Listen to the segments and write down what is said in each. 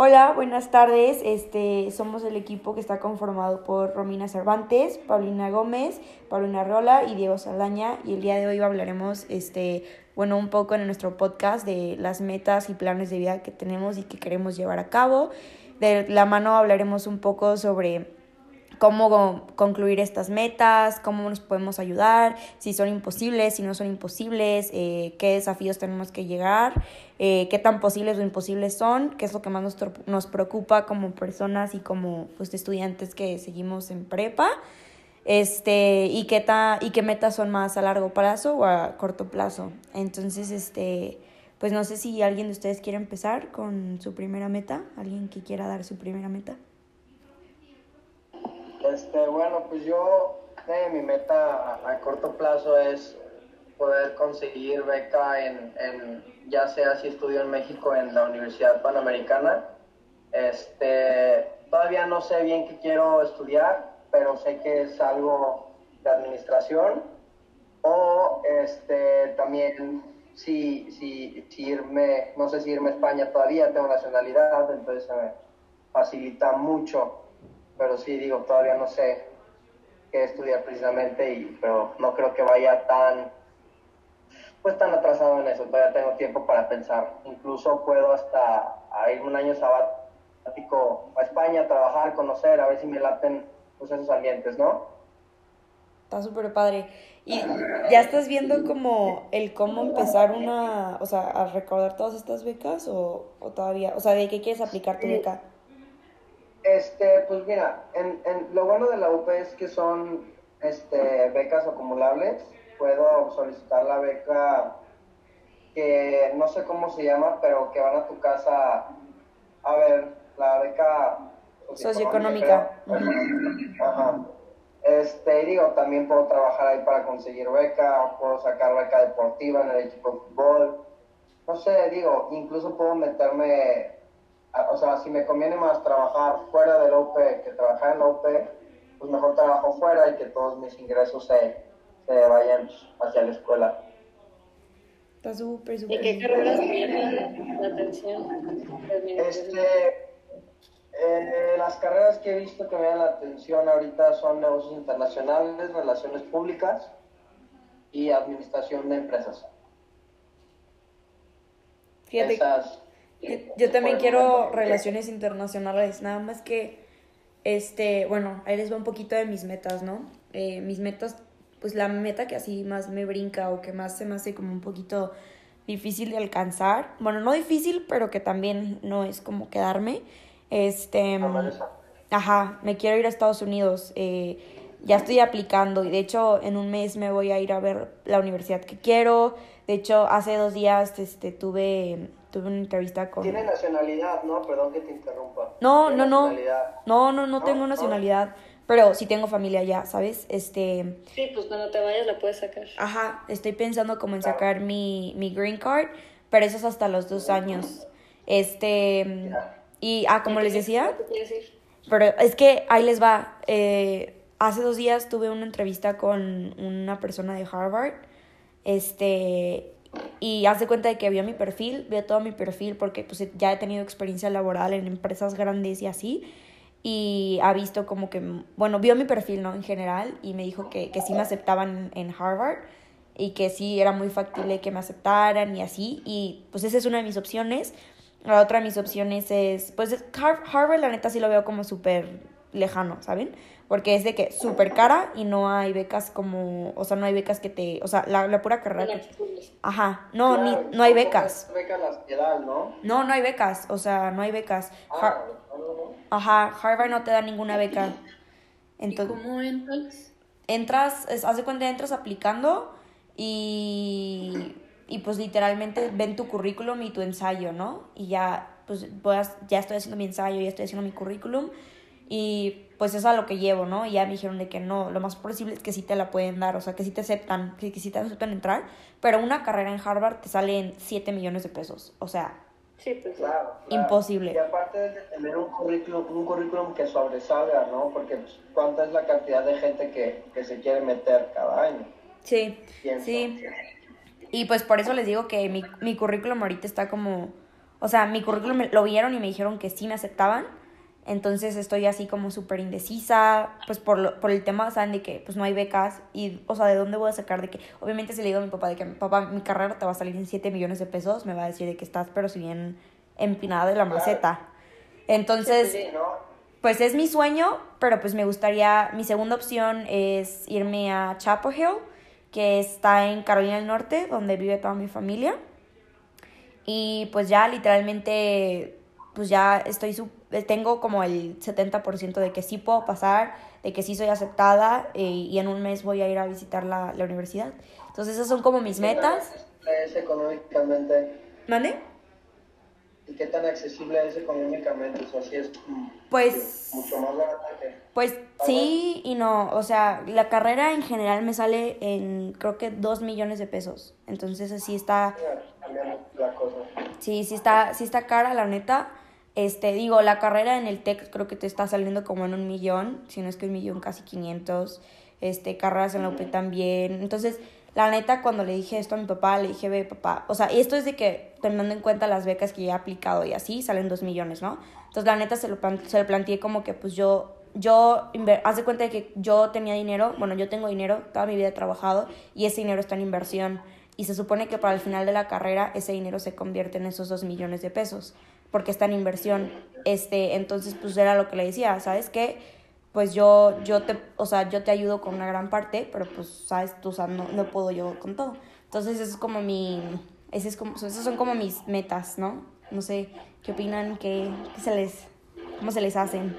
Hola, buenas tardes. Este, somos el equipo que está conformado por Romina Cervantes, Paulina Gómez, Paulina Rola y Diego Saldaña. Y el día de hoy hablaremos, este, bueno, un poco en nuestro podcast de las metas y planes de vida que tenemos y que queremos llevar a cabo. De la mano hablaremos un poco sobre cómo concluir estas metas, cómo nos podemos ayudar, si son imposibles, si no son imposibles, eh, qué desafíos tenemos que llegar, eh, qué tan posibles o imposibles son, qué es lo que más nos, nos preocupa como personas y como pues, estudiantes que seguimos en prepa. Este, y qué ta, y qué metas son más a largo plazo o a corto plazo. Entonces, este, pues no sé si alguien de ustedes quiere empezar con su primera meta, alguien que quiera dar su primera meta. Este, bueno, pues yo, eh, mi meta a, corto plazo es poder conseguir beca en, en, ya sea si estudio en México en la Universidad Panamericana. Este, todavía no sé bien qué quiero estudiar, pero sé que es algo de administración. O este, también si, si, irme, no sé si irme a España todavía, tengo nacionalidad, entonces me facilita mucho pero sí, digo, todavía no sé qué estudiar precisamente, y, pero no creo que vaya tan, pues tan atrasado en eso, todavía tengo tiempo para pensar. Incluso puedo hasta ir un año sabático a España, a trabajar, conocer, a ver si me laten pues, esos ambientes, ¿no? Está súper padre. Y ya estás viendo como el cómo empezar una, o sea, a recordar todas estas becas o, o todavía, o sea, de qué quieres aplicar tu beca. Este, pues mira, en, en, lo bueno de la UP es que son este, becas acumulables. Puedo solicitar la beca que no sé cómo se llama, pero que van a tu casa a ver la beca socioeconómica. Ajá. Este, digo, también puedo trabajar ahí para conseguir beca, puedo sacar beca deportiva en el equipo de fútbol. No sé, digo, incluso puedo meterme o sea, si me conviene más trabajar fuera del OP que trabajar en la OP, pues mejor trabajo fuera y que todos mis ingresos se, se vayan hacia la escuela. Está súper, súper. ¿Y qué carreras tienen la atención? Este, eh, las carreras que he visto que me dan la atención ahorita son negocios internacionales, relaciones públicas y administración de empresas. Fíjate. Esas, yo, también quiero relaciones internacionales, nada más que, este, bueno, ahí les va un poquito de mis metas, ¿no? Eh, mis metas, pues la meta que así más me brinca o que más se me hace como un poquito difícil de alcanzar, bueno, no difícil, pero que también no es como quedarme, este, ajá, me quiero ir a Estados Unidos, eh, ya estoy aplicando y de hecho en un mes me voy a ir a ver la universidad que quiero, de hecho hace dos días, este, tuve tuve una entrevista con... Tiene nacionalidad, ¿no? Perdón que te interrumpa. No, no, no. No, no, no tengo nacionalidad. Pero sí tengo familia ya, ¿sabes? Este... Sí, pues cuando te vayas la puedes sacar. Ajá, estoy pensando como en sacar mi, mi green card, pero eso es hasta los dos años. Este... Y, ah, como les decía... Pero es que ahí les va. Eh, hace dos días tuve una entrevista con una persona de Harvard. Este, y hace cuenta de que vio mi perfil, vio todo mi perfil porque pues ya he tenido experiencia laboral en empresas grandes y así. Y ha visto como que, bueno, vio mi perfil, ¿no? En general y me dijo que, que sí me aceptaban en Harvard y que sí era muy factible que me aceptaran y así. Y pues esa es una de mis opciones. La otra de mis opciones es, pues Harvard la neta sí lo veo como súper lejano, ¿saben? Porque es de que súper cara y no hay becas como, o sea, no hay becas que te, o sea, la, la pura carrera Ajá, no, ni, no hay becas. becas las ¿no? No, no hay becas, o sea, no hay becas. Ah, Ajá, Harvard no te da ninguna beca. Entonces, ¿Y cómo entras? Entras, es, haz de cuenta, entras aplicando y, y pues literalmente ven tu currículum y tu ensayo, ¿no? Y ya, pues, ya estoy haciendo mi ensayo, ya estoy haciendo mi currículum y pues eso es a lo que llevo, ¿no? Y ya me dijeron de que no, lo más posible es que sí te la pueden dar, o sea, que sí te aceptan, que, sí te aceptan entrar, pero una carrera en Harvard te sale en 7 millones de pesos, o sea, sí, pues, claro, imposible. Y aparte de tener un currículum, un currículum que sobresalga, ¿no? Porque pues, cuánta es la cantidad de gente que, que se quiere meter cada año. Sí, sí. Y pues por eso les digo que mi, mi currículum ahorita está como o sea, mi currículum lo vieron y me dijeron que sí me aceptaban. Entonces estoy así como súper indecisa, pues por, lo, por el tema, ¿saben? De que pues no hay becas y, o sea, ¿de dónde voy a sacar? De que, obviamente si le digo a mi papá de que, papá, mi carrera te va a salir en 7 millones de pesos, me va a decir de que estás, pero si bien empinada de la maceta. Entonces, pues es mi sueño, pero pues me gustaría, mi segunda opción es irme a Chapel Hill, que está en Carolina del Norte, donde vive toda mi familia. Y pues ya literalmente, pues ya estoy, tengo como el 70% de que sí puedo pasar, de que sí soy aceptada eh, y en un mes voy a ir a visitar la, la universidad. Entonces esas son como mis metas. Es económicamente. ¿Mande? ¿Y qué tan accesible es económicamente? O sea, si es pues, mucho más barata que... Pues sí y no. O sea, la carrera en general me sale en creo que dos millones de pesos. Entonces así está... La cosa. Sí, sí está, sí está cara, la neta. Este, digo, la carrera en el TEC creo que te está saliendo como en un millón, si no es que un millón, casi 500. Este, carreras en la UP también. Entonces, la neta, cuando le dije esto a mi papá, le dije, ve, papá, o sea, esto es de que, tomando en cuenta las becas que ya he aplicado y así, salen dos millones, ¿no? Entonces, la neta, se lo, se lo planteé como que, pues yo, yo, haz de cuenta de que yo tenía dinero, bueno, yo tengo dinero, toda mi vida he trabajado y ese dinero está en inversión. Y se supone que para el final de la carrera ese dinero se convierte en esos dos millones de pesos, porque está en inversión. Este, entonces, pues era lo que le decía, ¿sabes qué? pues yo, yo te, o sea, yo te ayudo con una gran parte, pero pues, sabes, tú, o sea, no, no puedo yo con todo. Entonces, eso es como mi, ese es como, esos son como mis metas, ¿no? No sé, ¿qué opinan? ¿Qué, qué se les, cómo se les hacen?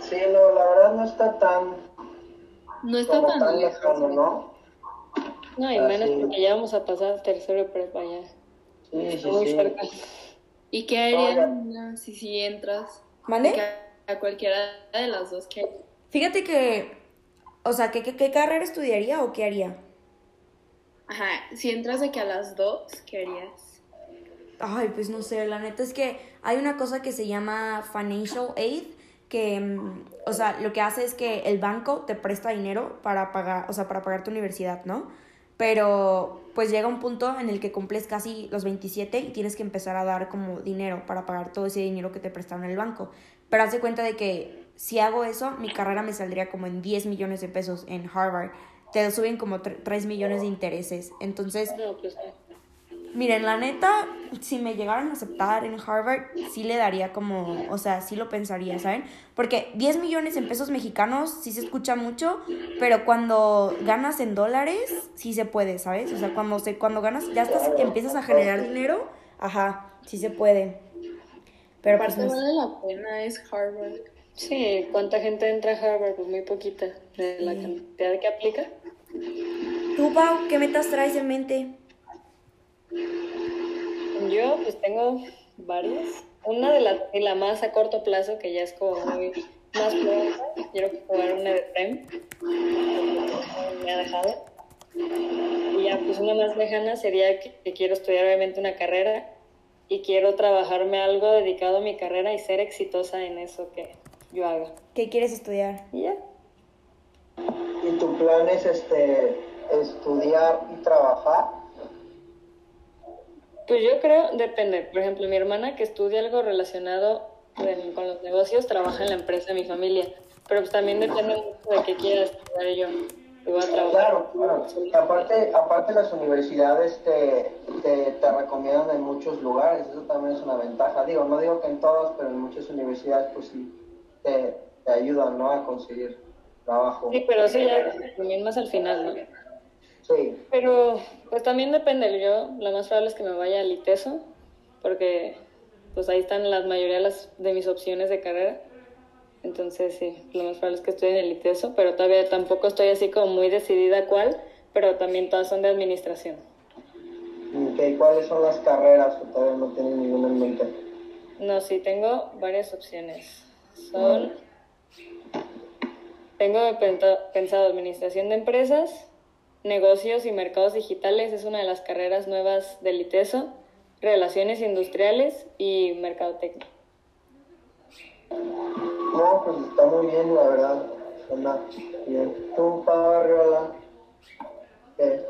Sí, no, la verdad no está tan... No está tan, tan lejano, ¿no? No, y menos porque ya vamos a pasar tercero de prepa ya. Sí, sí, sí. Cerca. ¿Y qué harías si, si entras? A cualquiera de las dos que... Fíjate que, o sea, ¿qué, qué, carrera estudiaría o qué haría? Ajá, si entras de que a las dos, ¿qué harías? Ay, pues no sé, la neta es que hay una cosa que se llama financial aid, que, mm, o sea, lo que hace es que el banco te presta dinero para pagar, o sea, para pagar tu universidad, ¿no? Pero pues llega un punto en el que cumples casi los 27 y tienes que empezar a dar como dinero para pagar todo ese dinero que te prestaron en el banco. Pero haz de cuenta de que si hago eso, mi carrera me saldría como en 10 millones de pesos en Harvard. Te suben como 3 millones de intereses. Entonces, pues, miren, la neta, si me llegaran a aceptar en Harvard, sí le daría como, o sea, sí lo pensaría, ¿saben? Porque 10 millones en pesos mexicanos sí se escucha mucho, pero cuando ganas en dólares, sí se puede, ¿sabes? O sea, cuando, se, cuando ganas, ya estás, empiezas a generar dinero, ajá, sí se puede. Pero pues no vale la pena es Harvard. Sí, ¿cuánta gente entra a Harvard? Pues muy poquita de la cantidad que aplica. ¿Tú, Pau, qué metas traes en mente? Yo, pues tengo varias. Una de la, de la más a corto plazo, que ya es como muy más pronta. Quiero jugar una de PREM. Me ha dejado. Y ya, pues una más lejana sería que, que quiero estudiar obviamente una carrera y quiero trabajarme algo dedicado a mi carrera y ser exitosa en eso que yo haga. ¿Qué quieres estudiar? Ya. ¿Y tu plan es este, estudiar y trabajar? Pues yo creo, depende. Por ejemplo, mi hermana que estudia algo relacionado con los negocios trabaja en la empresa de mi familia. Pero pues también depende mucho de qué quiera estudiar yo. Claro, claro. Aparte, aparte las universidades te, te, recomiendan en muchos lugares, eso también es una ventaja. Digo, no digo que en todas, pero en muchas universidades pues sí te, te ayudan, ¿no? A conseguir trabajo. Sí, pero sí, ya también más al final, ¿no? Sí. Pero pues también depende, yo lo más probable es que me vaya al ITESO, porque pues ahí están la mayoría de, las, de mis opciones de carrera. Entonces, sí, lo más probable es que estoy en el ITESO, pero todavía tampoco estoy así como muy decidida cuál, pero también todas son de administración. Okay, ¿Cuáles son las carreras o todavía no tienen ninguna en mente? No, sí, tengo varias opciones. Son. Tengo pensado administración de empresas, negocios y mercados digitales, es una de las carreras nuevas del ITESO, relaciones industriales y mercadotecnia. No, pues está muy bien, la verdad. Suena bien. ¿Tú? ¿Qué?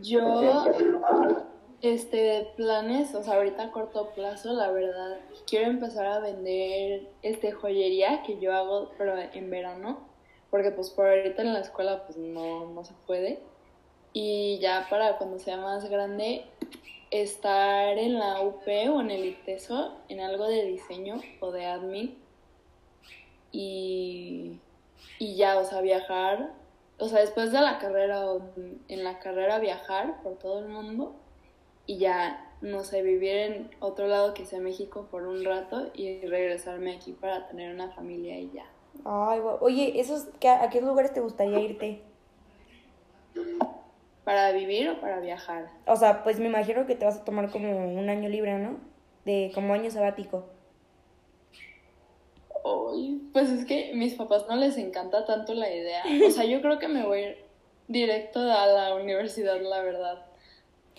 Yo Este, planes, o sea, ahorita a corto plazo, la verdad, quiero empezar a vender este joyería que yo hago, pero en verano, porque pues por ahorita en la escuela pues no, no se puede. Y ya para cuando sea más grande, estar en la UP o en el ITESO, en algo de diseño o de admin. Y, y ya, o sea, viajar, o sea, después de la carrera o en la carrera viajar por todo el mundo y ya, no sé, vivir en otro lado que sea México por un rato y regresarme aquí para tener una familia y ya. Ay, oye, ¿esos, ¿a qué lugares te gustaría irte? ¿Para vivir o para viajar? O sea, pues me imagino que te vas a tomar como un año libre, ¿no? De como año sabático. Ay, pues es que a mis papás no les encanta tanto la idea. O sea, yo creo que me voy a ir directo a la universidad, la verdad.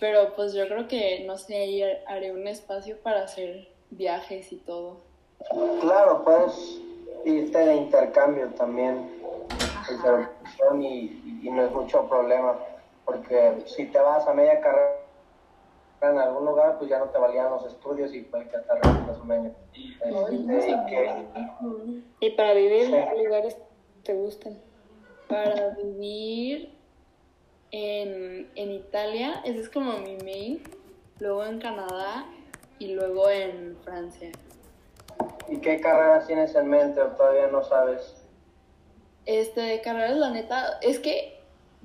Pero pues yo creo que, no sé, ahí haré un espacio para hacer viajes y todo. Claro, puedes irte de intercambio también, y, y no es mucho problema, porque si te vas a media carrera en algún lugar, pues ya no te valían los estudios y puede que hasta repitas un año. Y para vivir, ¿qué lugares te gustan? Para vivir, en, en Italia, ese es como mi main, luego en Canadá y luego en Francia. ¿Y qué carreras tienes en mente o todavía no sabes? Este, carreras, la neta, es que,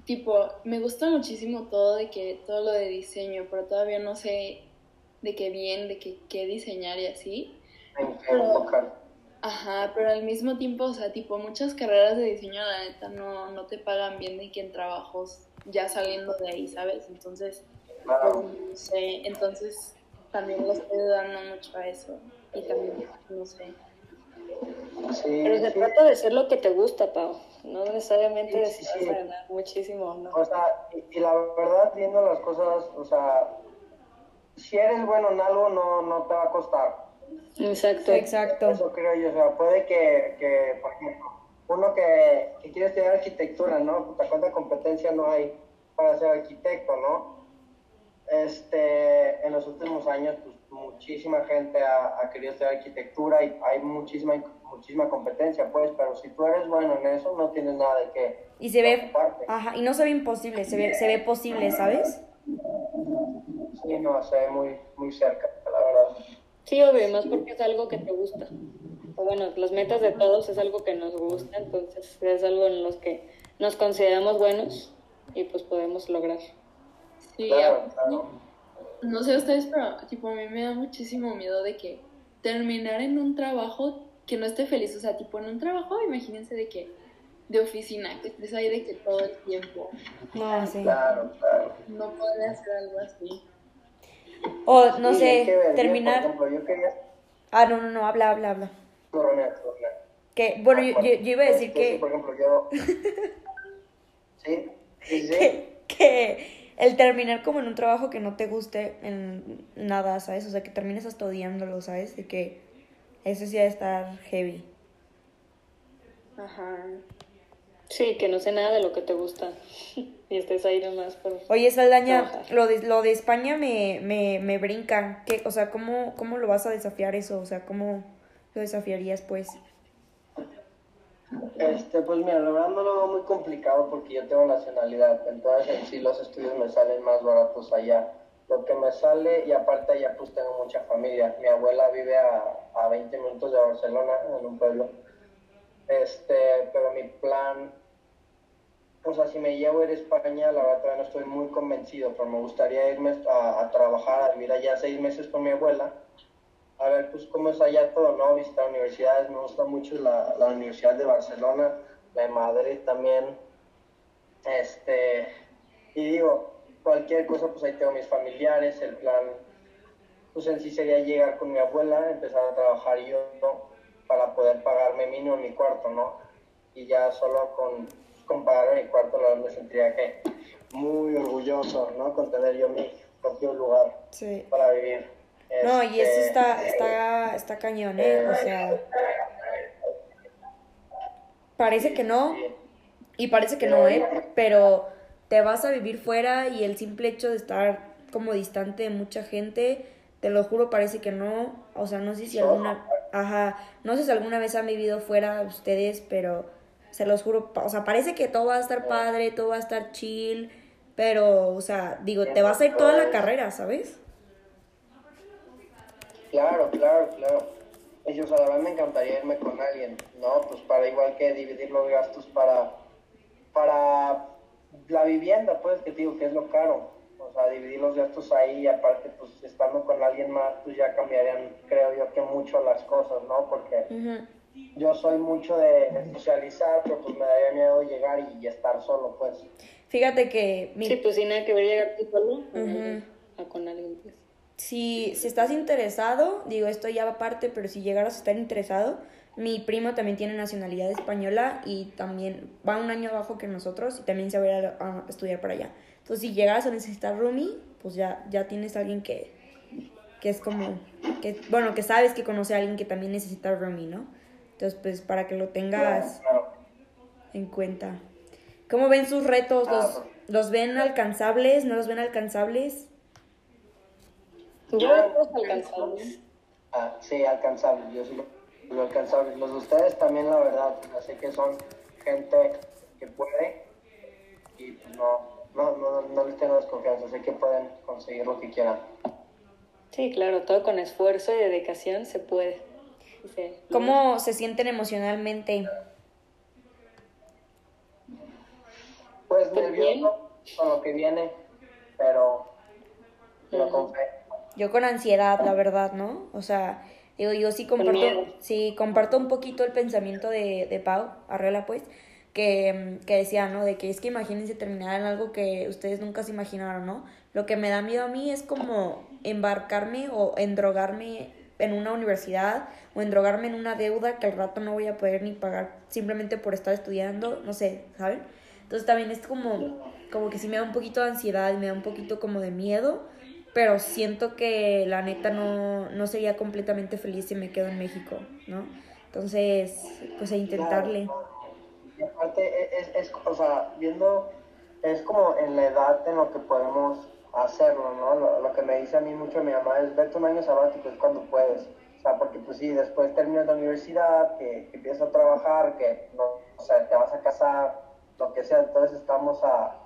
tipo, me gusta muchísimo todo de que, todo lo de diseño, pero todavía no sé de qué bien, de qué, qué diseñar y así. Enfocar. Ajá, pero al mismo tiempo, o sea, tipo, muchas carreras de diseño, la neta, no, no te pagan bien de que en trabajos ya saliendo de ahí, ¿sabes? Entonces, pues, no sé, entonces también lo estoy dando mucho a eso. Y también, no sé. Pero se trata de ser lo que te gusta, Pau. No necesariamente ganar muchísimo, ¿no? O sea, y, la verdad, viendo las cosas, o sea, si eres bueno en algo, no, no te va a costar. Exacto. Exacto. Eso creo yo. O sea, puede que, que por ejemplo, uno que, que quiere estudiar arquitectura, ¿no? ¿Cuánta competencia no hay para ser arquitecto, no? Este, en los últimos años, pues muchísima gente ha, querido estudiar arquitectura y hay muchísima, muchísima competencia, pues, pero si tú eres bueno en eso, no tienes nada de qué. Y se ve, ajá, y no se ve imposible, se ve, se ve posible, ¿sabes? Sí, no, se ve muy, muy cerca, la verdad. Sí, obvio, más porque es algo que te gusta bueno, las metas de todos es algo que nos gusta, entonces es algo en los que nos consideramos buenos y pues podemos lograr. Sí, No, sé ustedes, pero tipo a mí me da muchísimo miedo de que terminar en un trabajo que no esté feliz, o sea, tipo en un trabajo, imagínense de que de oficina, que estés ahí de que todo el tiempo. No, sí. Claro, claro. No podría hacer algo así. O, no sé, terminar... Ah, no, no, no, habla, habla, habla. Que, bueno, yo, yo, iba a decir que... Por ejemplo, yo... ¿Sí? ¿Sí? Que, que el terminar como en un trabajo que no te guste en nada, ¿sabes? O sea, que termines hasta odiándolo, ¿sabes? De que eso sí va a estar heavy. Ajá. Sí, que no sé nada de lo que te gusta y estés ahí nomás por... Oye, Saldaña, lo de, lo de España me, me, me brinca. ¿Qué, o sea, ¿cómo, ¿cómo lo vas a desafiar eso? O sea, ¿cómo lo desafiarías, pues? Este, pues mira, la verdad no lo veo muy complicado porque yo tengo nacionalidad, entonces sí los estudios me salen más baratos allá. Lo que me sale, y aparte allá pues tengo mucha familia. Mi abuela vive a, a 20 minutos de Barcelona, en un pueblo. Este, pero mi plan, o sea, si me llevo a ir a España, la verdad todavía no estoy muy convencido, pero me gustaría irme a, a trabajar, a vivir allá seis meses con mi abuela a ver pues cómo es allá todo, ¿no? Visitar universidades, me gusta mucho la, la Universidad de Barcelona, la de Madrid también, este, y digo, cualquier cosa, pues ahí tengo mis familiares, el plan, pues en sí sería llegar con mi abuela, empezar a trabajar yo, ¿no? Para poder pagarme mínimo mi cuarto, ¿no? Y ya solo con, con pagar mi cuarto, la verdad me sentiría que muy orgulloso, ¿no? Con tener yo mi propio lugar para vivir. No, y eso este, está, está, está cañón, ¿eh? O sea, parece que no, y parece que no, ¿eh? Pero te vas a vivir fuera y el simple hecho de estar como distante de mucha gente. Te lo juro, parece que no. O sea, no sé si alguna. Ajá. No sé si alguna vez han vivido fuera ustedes, pero se los juro. O sea, parece que todo va a estar padre, todo va a estar chill. Pero, o sea, digo, te vas a ir toda la carrera, ¿sabes? Claro, claro, claro. Ellos a la vez me encantaría irme con alguien, ¿no? Pues para igual que dividir los gastos para, para la vivienda, pues, que digo que es lo caro. O sea, dividir los gastos ahí y aparte, pues, estando con alguien más, pues ya cambiarían, creo yo, que mucho las cosas, ¿no? Porque yo soy mucho de socializar, pero pues me daría miedo llegar y, estar solo, pues. Fíjate que... Sí, pues sin nada que ver llegar tú solo a con alguien, pues. Si, si estás interesado, digo esto ya va aparte, pero si llegaras a estar interesado, mi primo también tiene nacionalidad española y también va un año abajo que nosotros y también se va a ir a, estudiar para allá. Entonces, si llegas a necesitar roomie, pues ya, ya tienes a alguien que, que es como, que, bueno, que sabes que conoce a alguien que también necesita roomie, ¿no? Entonces, pues para que lo tengas en cuenta. ¿Cómo ven sus retos? ¿Los, ¿Los ven alcanzables? ¿No los ven alcanzables? Yo los alcanzables. Ah, sí, alcanzables. Yo sí lo alcanzables. Los de ustedes también, la verdad. Sé que son gente que puede y no, no, no, no les tengo desconfianza. Sé que pueden conseguir lo que quieran. Sí, claro, todo con esfuerzo y dedicación se puede. ¿Cómo se sienten emocionalmente? Pues, nervioso con lo que viene, pero con fe. Yo con ansiedad, la verdad, ¿no? O sea, digo, yo sí comparto, sí, comparto un poquito el pensamiento de, de Pau, Arrela, pues, que, que decía, ¿no? De que es que imagínense terminar en algo que ustedes nunca se imaginaron, ¿no? Lo que me da miedo a mí es como embarcarme o endrogarme en una universidad o endrogarme en una deuda que al rato no voy a poder ni pagar simplemente por estar estudiando, no sé, ¿saben? Entonces también es como, como que sí me da un poquito de ansiedad y me da un poquito como de miedo pero siento que la neta no, no sería completamente feliz si me quedo en México, ¿no? Entonces, pues a intentarle. Y aparte, e, es, es, o sea, viendo, es como en la edad en lo que podemos hacerlo, ¿no? Lo, que me dice a mí mucho mi mamá es, vete un año sabático, es cuando puedes. O sea, porque pues sí, después terminas la universidad, que, que empiezas a trabajar, que, no, o sea, te vas a casar, lo que sea, entonces estamos a,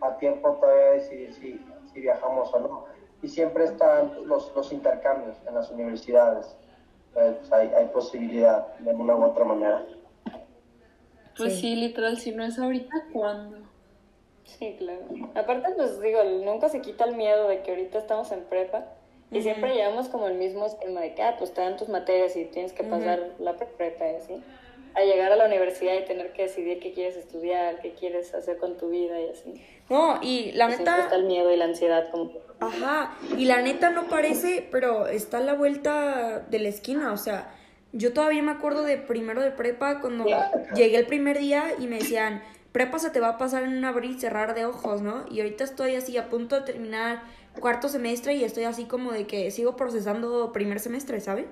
a tiempo todavía de decidir si, si viajamos o no y siempre están los, los intercambios en las universidades. Pues hay, hay, posibilidad de una u otra manera. Pues sí. literal, si no es ahorita, ¿cuándo? Sí, claro. Aparte, pues digo, nunca se quita el miedo de que ahorita estamos en prepa y siempre llevamos como el mismo esquema de que, ah, pues te dan tus materias y tienes que pasar la prepa y así. A llegar a la universidad y tener que decidir qué quieres estudiar, qué quieres hacer con tu vida y así. No, y la neta... está el miedo y la ansiedad como... Ajá, y la neta no parece, pero está a la vuelta de la esquina, o sea, yo todavía me acuerdo de primero de prepa cuando llegué el primer día y me decían, prepa se te va a pasar en un abrir y cerrar de ojos, ¿no? Y ahorita estoy así a punto de terminar cuarto semestre y estoy así como de que sigo procesando primer semestre, ¿saben?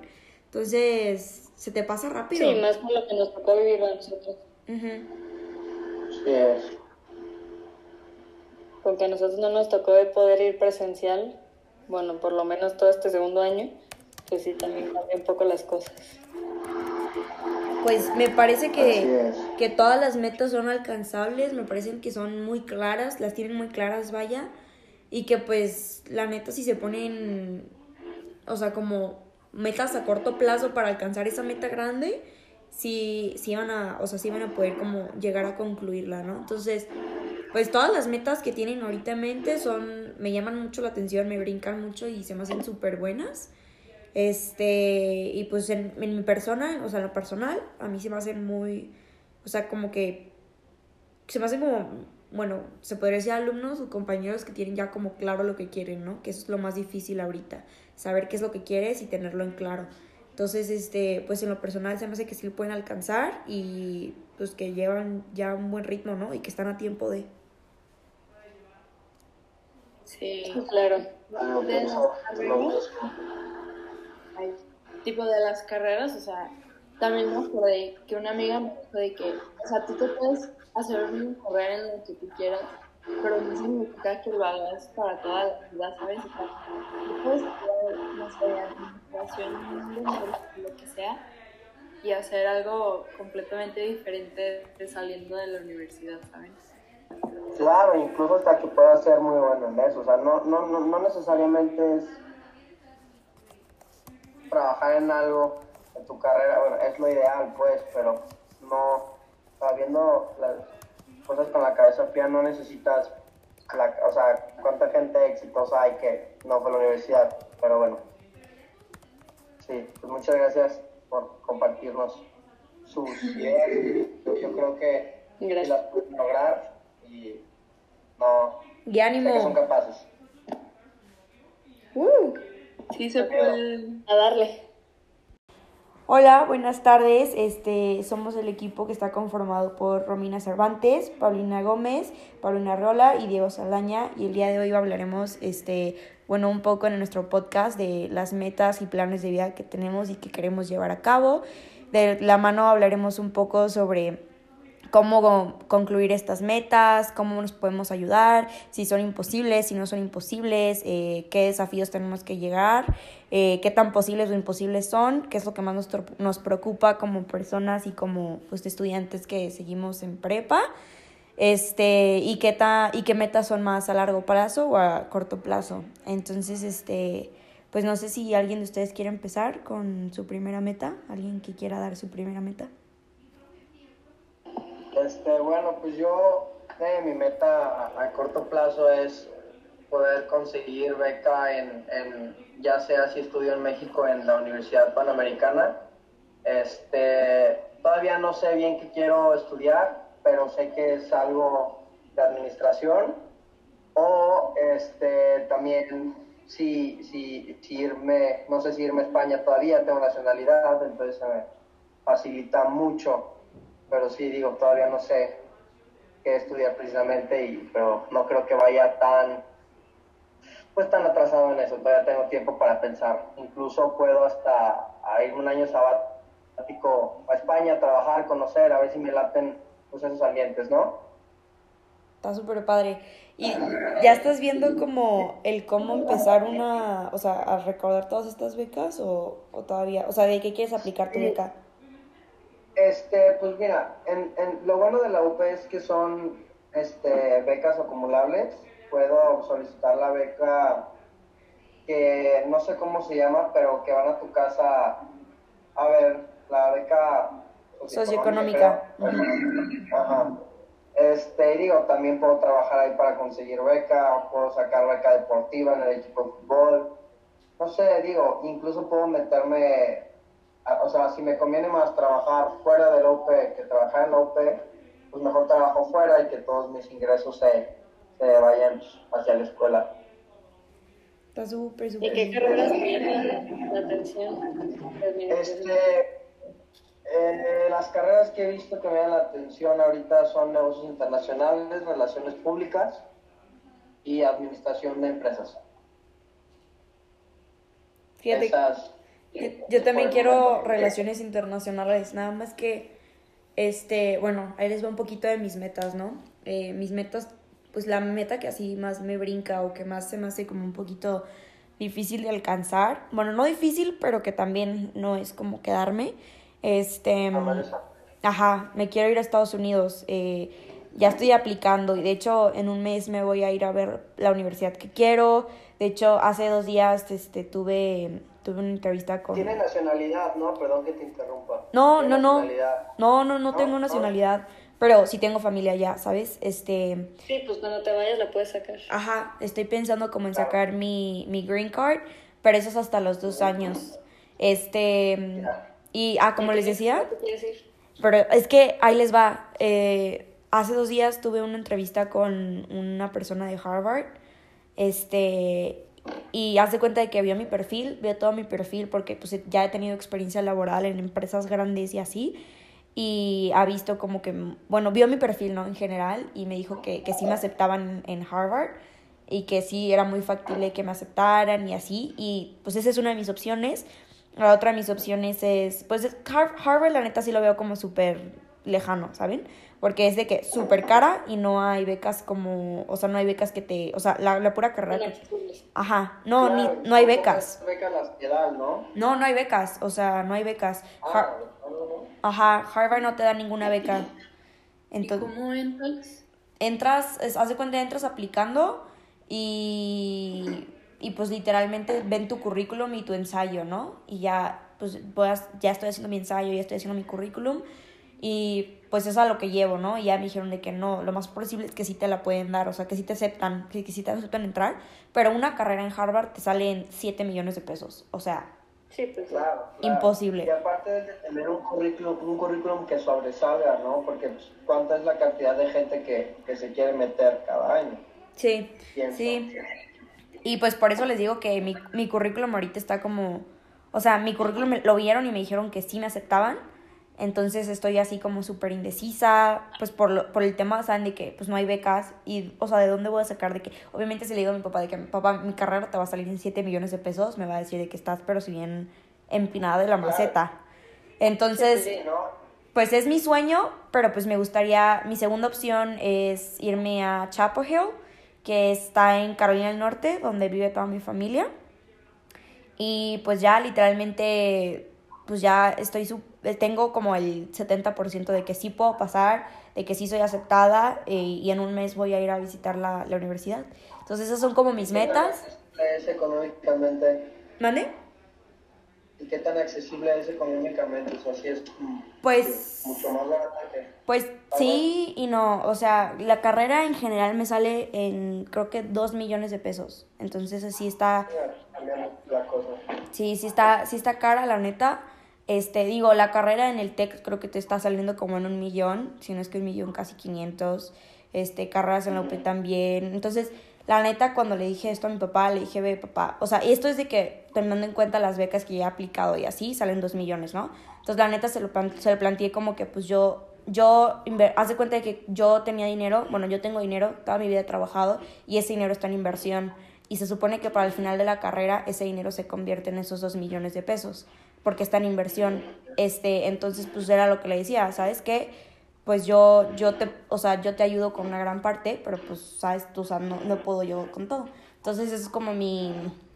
Entonces, se te pasa rápido. Sí, más por lo que nos tocó vivir a nosotros. Sí, es porque a nosotros no nos tocó poder ir presencial, bueno, por lo menos todo este segundo año, pues sí, también cambia un poco las cosas. Pues me parece que, que todas las metas son alcanzables, me parecen que son muy claras, las tienen muy claras, vaya, y que pues la neta si se ponen, o sea, como metas a corto plazo para alcanzar esa meta grande, sí, sí van a, o sea, sí van a poder como llegar a concluirla, ¿no? Entonces, pues todas las metas que tienen ahorita en mente son, me llaman mucho la atención, me brincan mucho y se me hacen súper buenas. Este, y pues en, mi persona, o sea, en lo personal, a mí se me hacen muy, o sea, como que, se me hacen como, bueno, se podría decir alumnos o compañeros que tienen ya como claro lo que quieren, ¿no? Que eso es lo más difícil ahorita, saber qué es lo que quieres y tenerlo en claro. Entonces, este, pues en lo personal se me hace que sí lo pueden alcanzar y pues que llevan ya un buen ritmo, ¿no? Y que están a tiempo de... Sí, claro. De las tipo de las carreras, o sea, también me que una amiga me dijo de que, o sea, tú te puedes hacer un carrera en lo que tú quieras, pero no significa que lo hagas para toda la vida, ¿sabes? O puedes estudiar, no sé, administración, lo que sea, y hacer algo completamente diferente de saliendo de la universidad, ¿sabes? Claro, incluso hasta que puedas ser muy bueno en eso, o sea, no, no, no, no necesariamente es trabajar en algo en tu carrera, bueno, es lo ideal, pues, pero no, sabiendo las cosas con la cabeza fría, no necesitas, la, o sea, cuánta gente exitosa hay que no fue a la universidad, pero bueno. Sí, pues muchas gracias por compartirnos sus ideas. Yo creo que las pueden lograr y no. Y ánimo. Sé que son capaces. Uh, sí, se puede. A darle. Hola, buenas tardes. Este, somos el equipo que está conformado por Romina Cervantes, Paulina Gómez, Paulina Rola y Diego Saldaña. Y el día de hoy hablaremos, este, bueno, un poco en nuestro podcast de las metas y planes de vida que tenemos y que queremos llevar a cabo. De la mano hablaremos un poco sobre cómo concluir estas metas, cómo nos podemos ayudar, si son imposibles, si no son imposibles, eh, qué desafíos tenemos que llegar, eh, qué tan posibles o imposibles son, qué es lo que más nos, nos preocupa como personas y como pues, estudiantes que seguimos en prepa. Este, y qué ta, y qué metas son más a largo plazo o a corto plazo. Entonces, este, pues no sé si alguien de ustedes quiere empezar con su primera meta, alguien que quiera dar su primera meta. Este, bueno, pues yo, eh, mi meta a, corto plazo es poder conseguir beca en, en, ya sea si estudio en México en la Universidad Panamericana. Este, todavía no sé bien qué quiero estudiar, pero sé que es algo de administración. O este, también si, si, irme, no sé si irme a España todavía, tengo nacionalidad, entonces me facilita mucho pero sí, digo, todavía no sé qué estudiar precisamente, y, pero no creo que vaya tan, pues tan atrasado en eso, todavía tengo tiempo para pensar. Incluso puedo hasta ir un año sabático a España, a trabajar, conocer, a ver si me laten pues, esos ambientes, ¿no? Está súper padre. Y ya estás viendo como el cómo empezar una, o sea, a recordar todas estas becas o, o todavía, o sea, de qué quieres aplicar tu beca. Este, pues mira, en, en, lo bueno de la UP es que son este, becas acumulables. Puedo solicitar la beca que no sé cómo se llama, pero que van a tu casa a ver la beca socioeconómica. Ajá. Este, digo, también puedo trabajar ahí para conseguir beca, puedo sacar beca deportiva en el equipo de fútbol. No sé, digo, incluso puedo meterme o sea, si me conviene más trabajar fuera del OP que trabajar en la OP, pues mejor trabajo fuera y que todos mis ingresos se, se vayan hacia la escuela. Está súper, súper. ¿Y qué carreras tienen la atención? Este, eh, las carreras que he visto que me dan la atención ahorita son negocios internacionales, relaciones públicas y administración de empresas. Fíjate. Esas, yo, también quiero relaciones internacionales, nada más que, este, bueno, ahí les va un poquito de mis metas, ¿no? Eh, mis metas, pues la meta que así más me brinca o que más se me hace como un poquito difícil de alcanzar, bueno, no difícil, pero que también no es como quedarme, este, ajá, me quiero ir a Estados Unidos, eh, ya estoy aplicando y de hecho en un mes me voy a ir a ver la universidad que quiero, de hecho hace dos días, este, tuve tuve una entrevista con... Tiene nacionalidad, ¿no? Perdón que te interrumpa. No, no, no. No, no, no tengo nacionalidad. Pero sí tengo familia ya, ¿sabes? Este... Sí, pues cuando te vayas la puedes sacar. Ajá, estoy pensando como en sacar mi, mi green card, pero eso es hasta los dos años. Este... Y, ah, como les decía... Pero es que ahí les va. Eh, hace dos días tuve una entrevista con una persona de Harvard. Este, y hace cuenta de que vio mi perfil, vio todo mi perfil porque pues ya he tenido experiencia laboral en empresas grandes y así. Y ha visto como que, bueno, vio mi perfil, ¿no? En general y me dijo que, que sí me aceptaban en Harvard y que sí era muy factible que me aceptaran y así. Y pues esa es una de mis opciones. La otra de mis opciones es, pues Harvard la neta sí lo veo como súper lejano, ¿saben? Porque es de que súper cara y no hay becas como, o sea, no hay becas que te, o sea, la, la pura carrera. que- ajá, no, Claro, ni, no hay becas. becas las que dan, ¿no? No, no hay becas, o sea, no hay becas. Har- Ah, no, no, no. ajá, Harvard no te da ninguna beca. ¿Y Entonces, cómo entras? entras, es- haz de cuenta, entras aplicando y, y pues literalmente ven tu currículum y tu ensayo, ¿no? Y ya, pues a- ya estoy haciendo mi ensayo, ya estoy haciendo mi currículum y pues eso es a lo que llevo, ¿no? Y ya me dijeron de que no, lo más posible es que sí te la pueden dar, o sea, que sí te aceptan, que, que sí te aceptan entrar, pero una carrera en Harvard te sale en 7 millones de pesos, o sea, Sí, pues. Claro, claro. Imposible. Y aparte de tener un currículum, un currículum que sobresalga, ¿no? Porque pues, cuánta es la cantidad de gente que, que se quiere meter cada año. sí, Pienso. sí. Y pues por eso les digo que mi, mi currículum ahorita está como, o sea, mi currículum me- lo vieron y me dijeron que sí me aceptaban. Entonces estoy así como súper indecisa, pues por, lo- por el tema, ¿saben? De que pues no hay becas y, o sea, ¿de dónde voy a sacar? De que, obviamente si le digo a mi papá de que, papá, mi carrera te va a salir en 7 millones de pesos, me va a decir de que estás, pero si bien empinada de la maceta. Entonces, pues es mi sueño, pero pues me gustaría, mi segunda opción es irme a Chapel Hill, que está en Carolina del Norte, donde vive toda mi familia. Y pues ya literalmente, pues ya estoy, su- tengo como el 70% de que sí puedo pasar, de que sí soy aceptada eh, y en un mes voy a ir a visitar la, la universidad. Entonces esas son como mis metas. ¿Qué tan accesible es económicamente? ¿Mande? ¿Y qué tan accesible es económicamente? O sea, si es Pues... mucho más barata que... Pues sí y no, o sea, la carrera en general me sale en creo que 2 millones de pesos. Entonces así está, la cosa. sí, sí está, sí está cara la neta. Este, digo, la carrera en el TEC creo que te está saliendo como en un millón, si no es que un millón casi 500. Este, carreras en la UP también. Entonces, la neta, cuando le dije esto a mi papá, le dije, ve, papá, o sea, esto es de que, tomando en cuenta las becas que ya he aplicado y así, salen 2 millones, ¿no? Entonces, la neta, se lo, se lo planteé como que, pues yo, yo, haz de cuenta de que yo tenía dinero, bueno, yo tengo dinero, toda mi vida he trabajado y ese dinero está en inversión. Y se supone que para el final de la carrera ese dinero se convierte en esos 2 millones de pesos, porque está en inversión. Este, entonces, pues era lo que le decía, ¿sabes qué? Pues yo, yo te, o sea, yo te ayudo con una gran parte, pero pues, sabes, tú, o sea, no, no puedo yo con todo. Entonces, eso es como mi,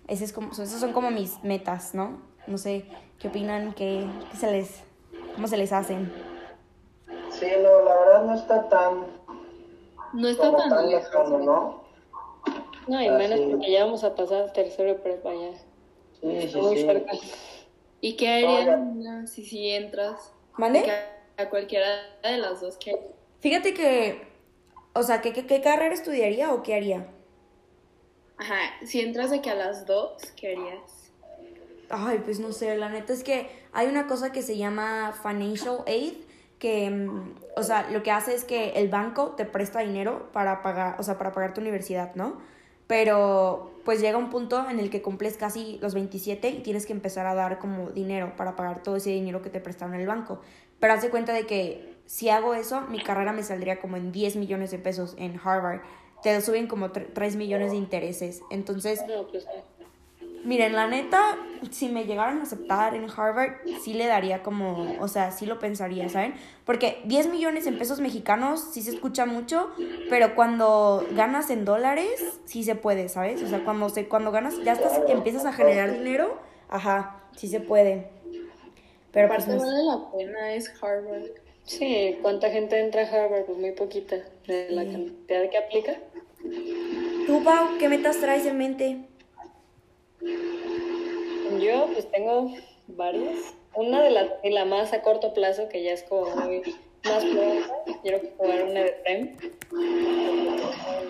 ese es como, esas son como mis metas, ¿no? No sé, ¿qué opinan? ¿Qué, qué se les, cómo se les hacen? Sí, no, la verdad no está tan, No está como tan tan lejos. lejano, ¿no? No, y menos porque ya vamos a pasar tercero de prepa ya. Sí, sí, muy sí. cerca. ¿Y qué harían si si entras? A, a cualquiera de las dos que Fíjate que, o sea, ¿qué, qué, qué carrera estudiaría o qué haría? Ajá, si entras de que a las dos, ¿qué harías? Ay, pues no sé, la neta es que hay una cosa que se llama financial aid, que, mm, o sea, lo que hace es que el banco te presta dinero para pagar, o sea, para pagar tu universidad, ¿no? Pero pues llega un punto en el que cumples casi los 27 y tienes que empezar a dar como dinero para pagar todo ese dinero que te prestaron en el banco. Pero haz cuenta de que si hago eso, mi carrera me saldría como en 10 millones de pesos en Harvard. Te suben como 3 millones de intereses. Entonces, pues. Miren, la neta, si me llegaran a aceptar en Harvard, sí le daría como, o sea, sí lo pensaría, ¿saben? Porque 10 millones en pesos mexicanos sí se escucha mucho, pero cuando ganas en dólares, sí se puede, ¿sabes? O sea, cuando, se, cuando ganas, ya estás, empiezas a generar dinero, ajá, sí se puede. Pero pues Aparte no sé. vale la pena, es Harvard. Sí, ¿cuánta gente entra a Harvard? Pues muy poquita. De la cantidad que aplica. ¿Tú, Pau, qué metas traes en mente? Yo pues tengo varias. Una de las y la más a corto plazo, que ya es como muy más pronta. Quiero jugar una de PREM.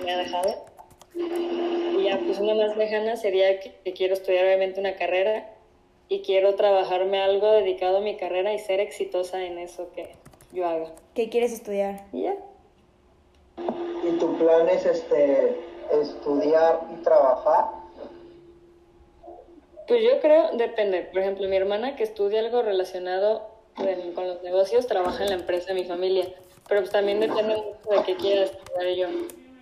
Me ha dejado. Y ya pues una más lejana sería que, que quiero estudiar obviamente una carrera y quiero trabajarme algo dedicado a mi carrera y ser exitosa en eso que yo haga. ¿Qué quieres estudiar? Y ya. ¿Y tu plan es este, estudiar y trabajar? Pues yo creo, depende. Por ejemplo, mi hermana que estudia algo relacionado con los negocios trabaja en la empresa de mi familia. Pero pues también depende mucho de qué quiera estudiar yo.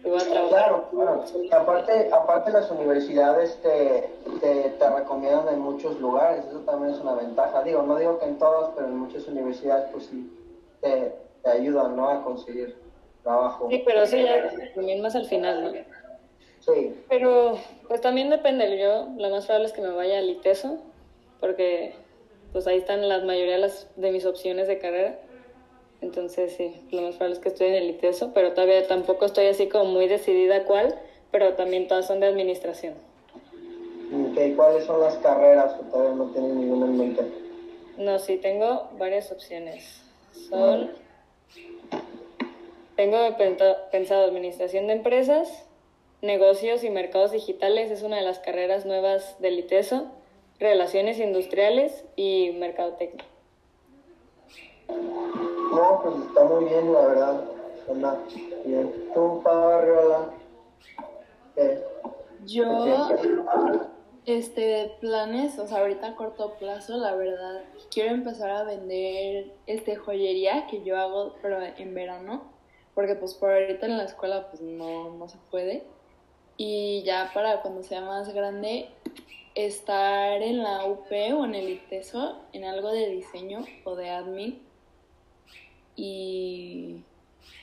Y voy a trabajar. Claro, claro. Aparte, aparte las universidades te, te, te recomiendan en muchos lugares, eso también es una ventaja. Digo, no digo que en todas, pero en muchas universidades pues sí te, te ayudan, ¿no? A conseguir trabajo. Sí, pero eso ya también más al final, ¿no? Sí. Pero pues también depende. Yo lo más probable es que me vaya al ITESO, porque pues ahí están la mayoría de, las, de mis opciones de carrera. Entonces sí, lo más probable es que estoy en el ITESO, pero todavía tampoco estoy así como muy decidida cuál, pero también todas son de administración. Okay, ¿Cuáles son las carreras o todavía no tienen ninguna en mente? No, sí, tengo varias opciones. Son... Tengo pensado administración de empresas, negocios y mercados digitales, es una de las carreras nuevas del ITESO, relaciones industriales y mercadotecnia. No, pues está muy bien, la verdad. Suena bien. ¿Tú? ¿Qué? Yo, este, planes, o sea, ahorita a corto plazo, la verdad, quiero empezar a vender, este, joyería que yo hago, pero en verano, porque pues por ahorita en la escuela, pues no, no se puede. Y ya para cuando sea más grande, estar en la UP o en el ITESO, en algo de diseño o de admin. Y,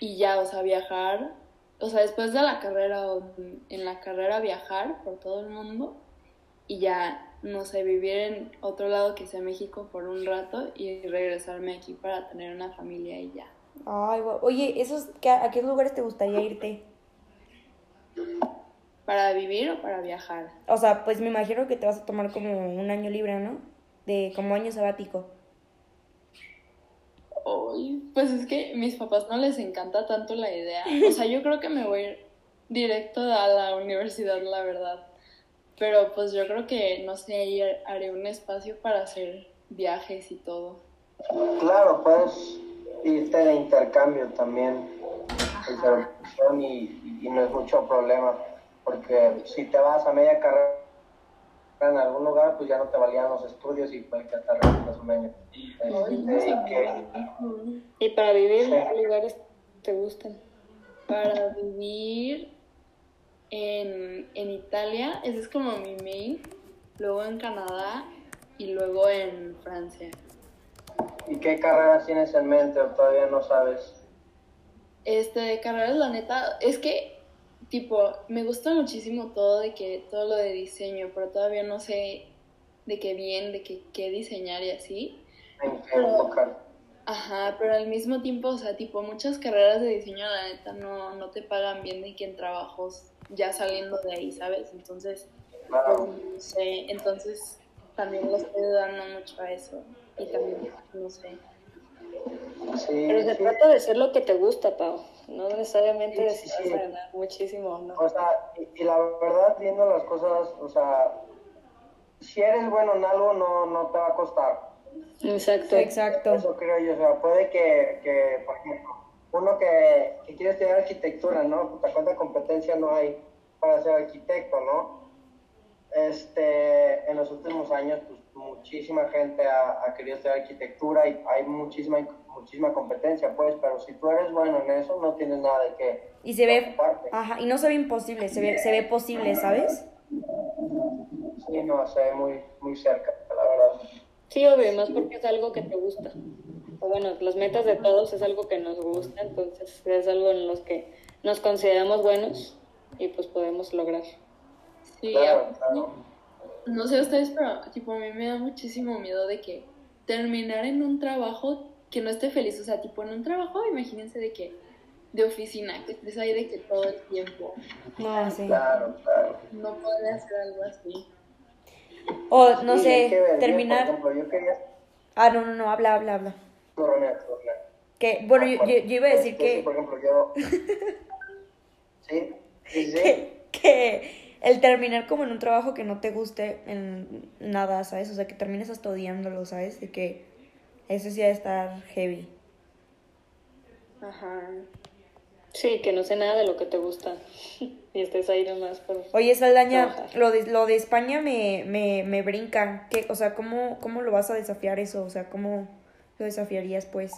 y ya, o sea, viajar, o sea, después de la carrera o en la carrera viajar por todo el mundo y ya, no sé, vivir en otro lado que sea México por un rato y regresarme aquí para tener una familia y ya. Ay, oye, ¿esos, ¿a qué lugares te gustaría irte? ¿Para vivir o para viajar? O sea, pues me imagino que te vas a tomar como un año libre, ¿no? De como año sabático. Ay, pues es que mis papás no les encanta tanto la idea. O sea, yo creo que me voy a ir directo a la universidad, la verdad. Pero pues yo creo que, no sé, ahí haré un espacio para hacer viajes y todo. Claro, puedes irte de intercambio también. Y, y no es mucho problema porque si te vas a media carrera en algún lugar, pues ya no te valían los estudios y puede que hasta repitas un año. ¿Y para vivir, qué lugares te gustan? Para vivir en, en Italia, ese es como mi main, luego en Canadá y luego en Francia. ¿Y qué carreras tienes en mente o todavía no sabes? Este, carreras, la neta, es que tipo, me gusta muchísimo todo de que, todo lo de diseño, pero todavía no sé de qué bien, de qué, qué diseñar y así. Pero, ajá, pero al mismo tiempo, o sea, tipo, muchas carreras de diseño, la neta, no, no te pagan bien de que en trabajos ya saliendo de ahí, ¿sabes? Entonces, pues, no sé, entonces también lo estoy dando mucho a eso. Y también, no sé. Pero se trata de ser lo que te gusta, Pau. No necesariamente sí, ganar muchísimo, ¿no? O sea, y, la verdad, viendo las cosas, o sea, si eres bueno en algo, no, no te va a costar. Exacto. Exacto. Eso creo yo. O sea, puede que, que por ejemplo, uno que, que quiere estudiar arquitectura, ¿no? Puta, cuánta competencia no hay para ser arquitecto, ¿no? Este, en los últimos años, pues muchísima gente ha, ha querido estudiar arquitectura y hay muchísima muchísima competencia, pues, pero si tú eres bueno en eso, no tienes nada de qué. Y se ve, ajá, y no se ve imposible, se ve, se ve posible, ¿sabes? Sí, no, se ve muy, muy cerca, la verdad. Sí, obvio, más porque es algo que te gusta. O bueno, las metas de todos es algo que nos gusta, entonces es algo en los que nos consideramos buenos y pues podemos lograr. Sí, claro, claro. No, sé ustedes, pero tipo a mí me da muchísimo miedo de que terminar en un trabajo que no esté feliz, o sea, tipo en un trabajo, imagínense de que de oficina, que estés ahí de que todo el tiempo. No, sí. Claro, claro. No podría hacer algo así. O, no sé, terminar... Por ejemplo, yo quería... Ah, no, no, no, habla, habla, habla. No, no, Que, bueno, yo, yo, yo, iba a decir que... Sí, por ejemplo, yo... sí, sí, sí. Que, que el terminar como en un trabajo que no te guste en nada, ¿sabes? O sea, que termines hasta odiándolo, ¿sabes? De que eso sí va a estar heavy. Ajá. Sí, que no sé nada de lo que te gusta y estés ahí nomás por... Oye, Saldaña, lo de, lo de España me, me, me brinca. ¿Qué, o sea, ¿cómo, ¿cómo lo vas a desafiar eso? O sea, ¿cómo lo desafiarías, pues?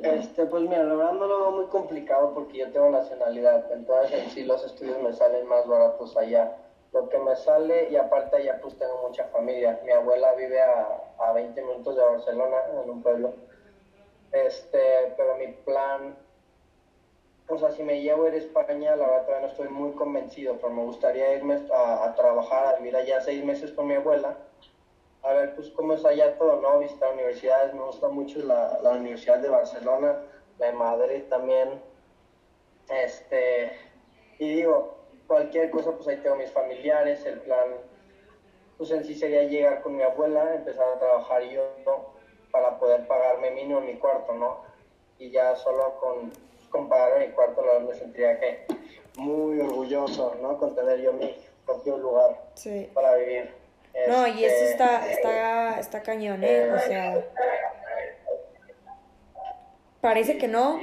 Este, pues mira, la verdad no lo veo muy complicado porque yo tengo nacionalidad, entonces sí los estudios me salen más baratos allá que me sale y aparte ya pues tengo mucha familia. Mi abuela vive a, a 20 minutos de Barcelona, en un pueblo. Este, pero mi plan, o sea, si me llevo a ir a España, la verdad todavía no estoy muy convencido, pero me gustaría irme a, a trabajar, a vivir allá seis meses con mi abuela, a ver pues cómo es allá todo, ¿no? Visitar universidades, me gusta mucho la, la Universidad de Barcelona, la de Madrid también, este, y digo, cualquier cosa, pues ahí tengo mis familiares, el plan, pues en sí sería llegar con mi abuela, empezar a trabajar yo para poder pagarme mínimo mi cuarto, ¿no? Y ya solo con, con pagar mi cuarto, me sentiría que muy orgulloso, ¿no? Con tener yo mi propio lugar Sí. para vivir. No, y eso Este, está, está, está cañón, ¿eh? O sea, parece que no,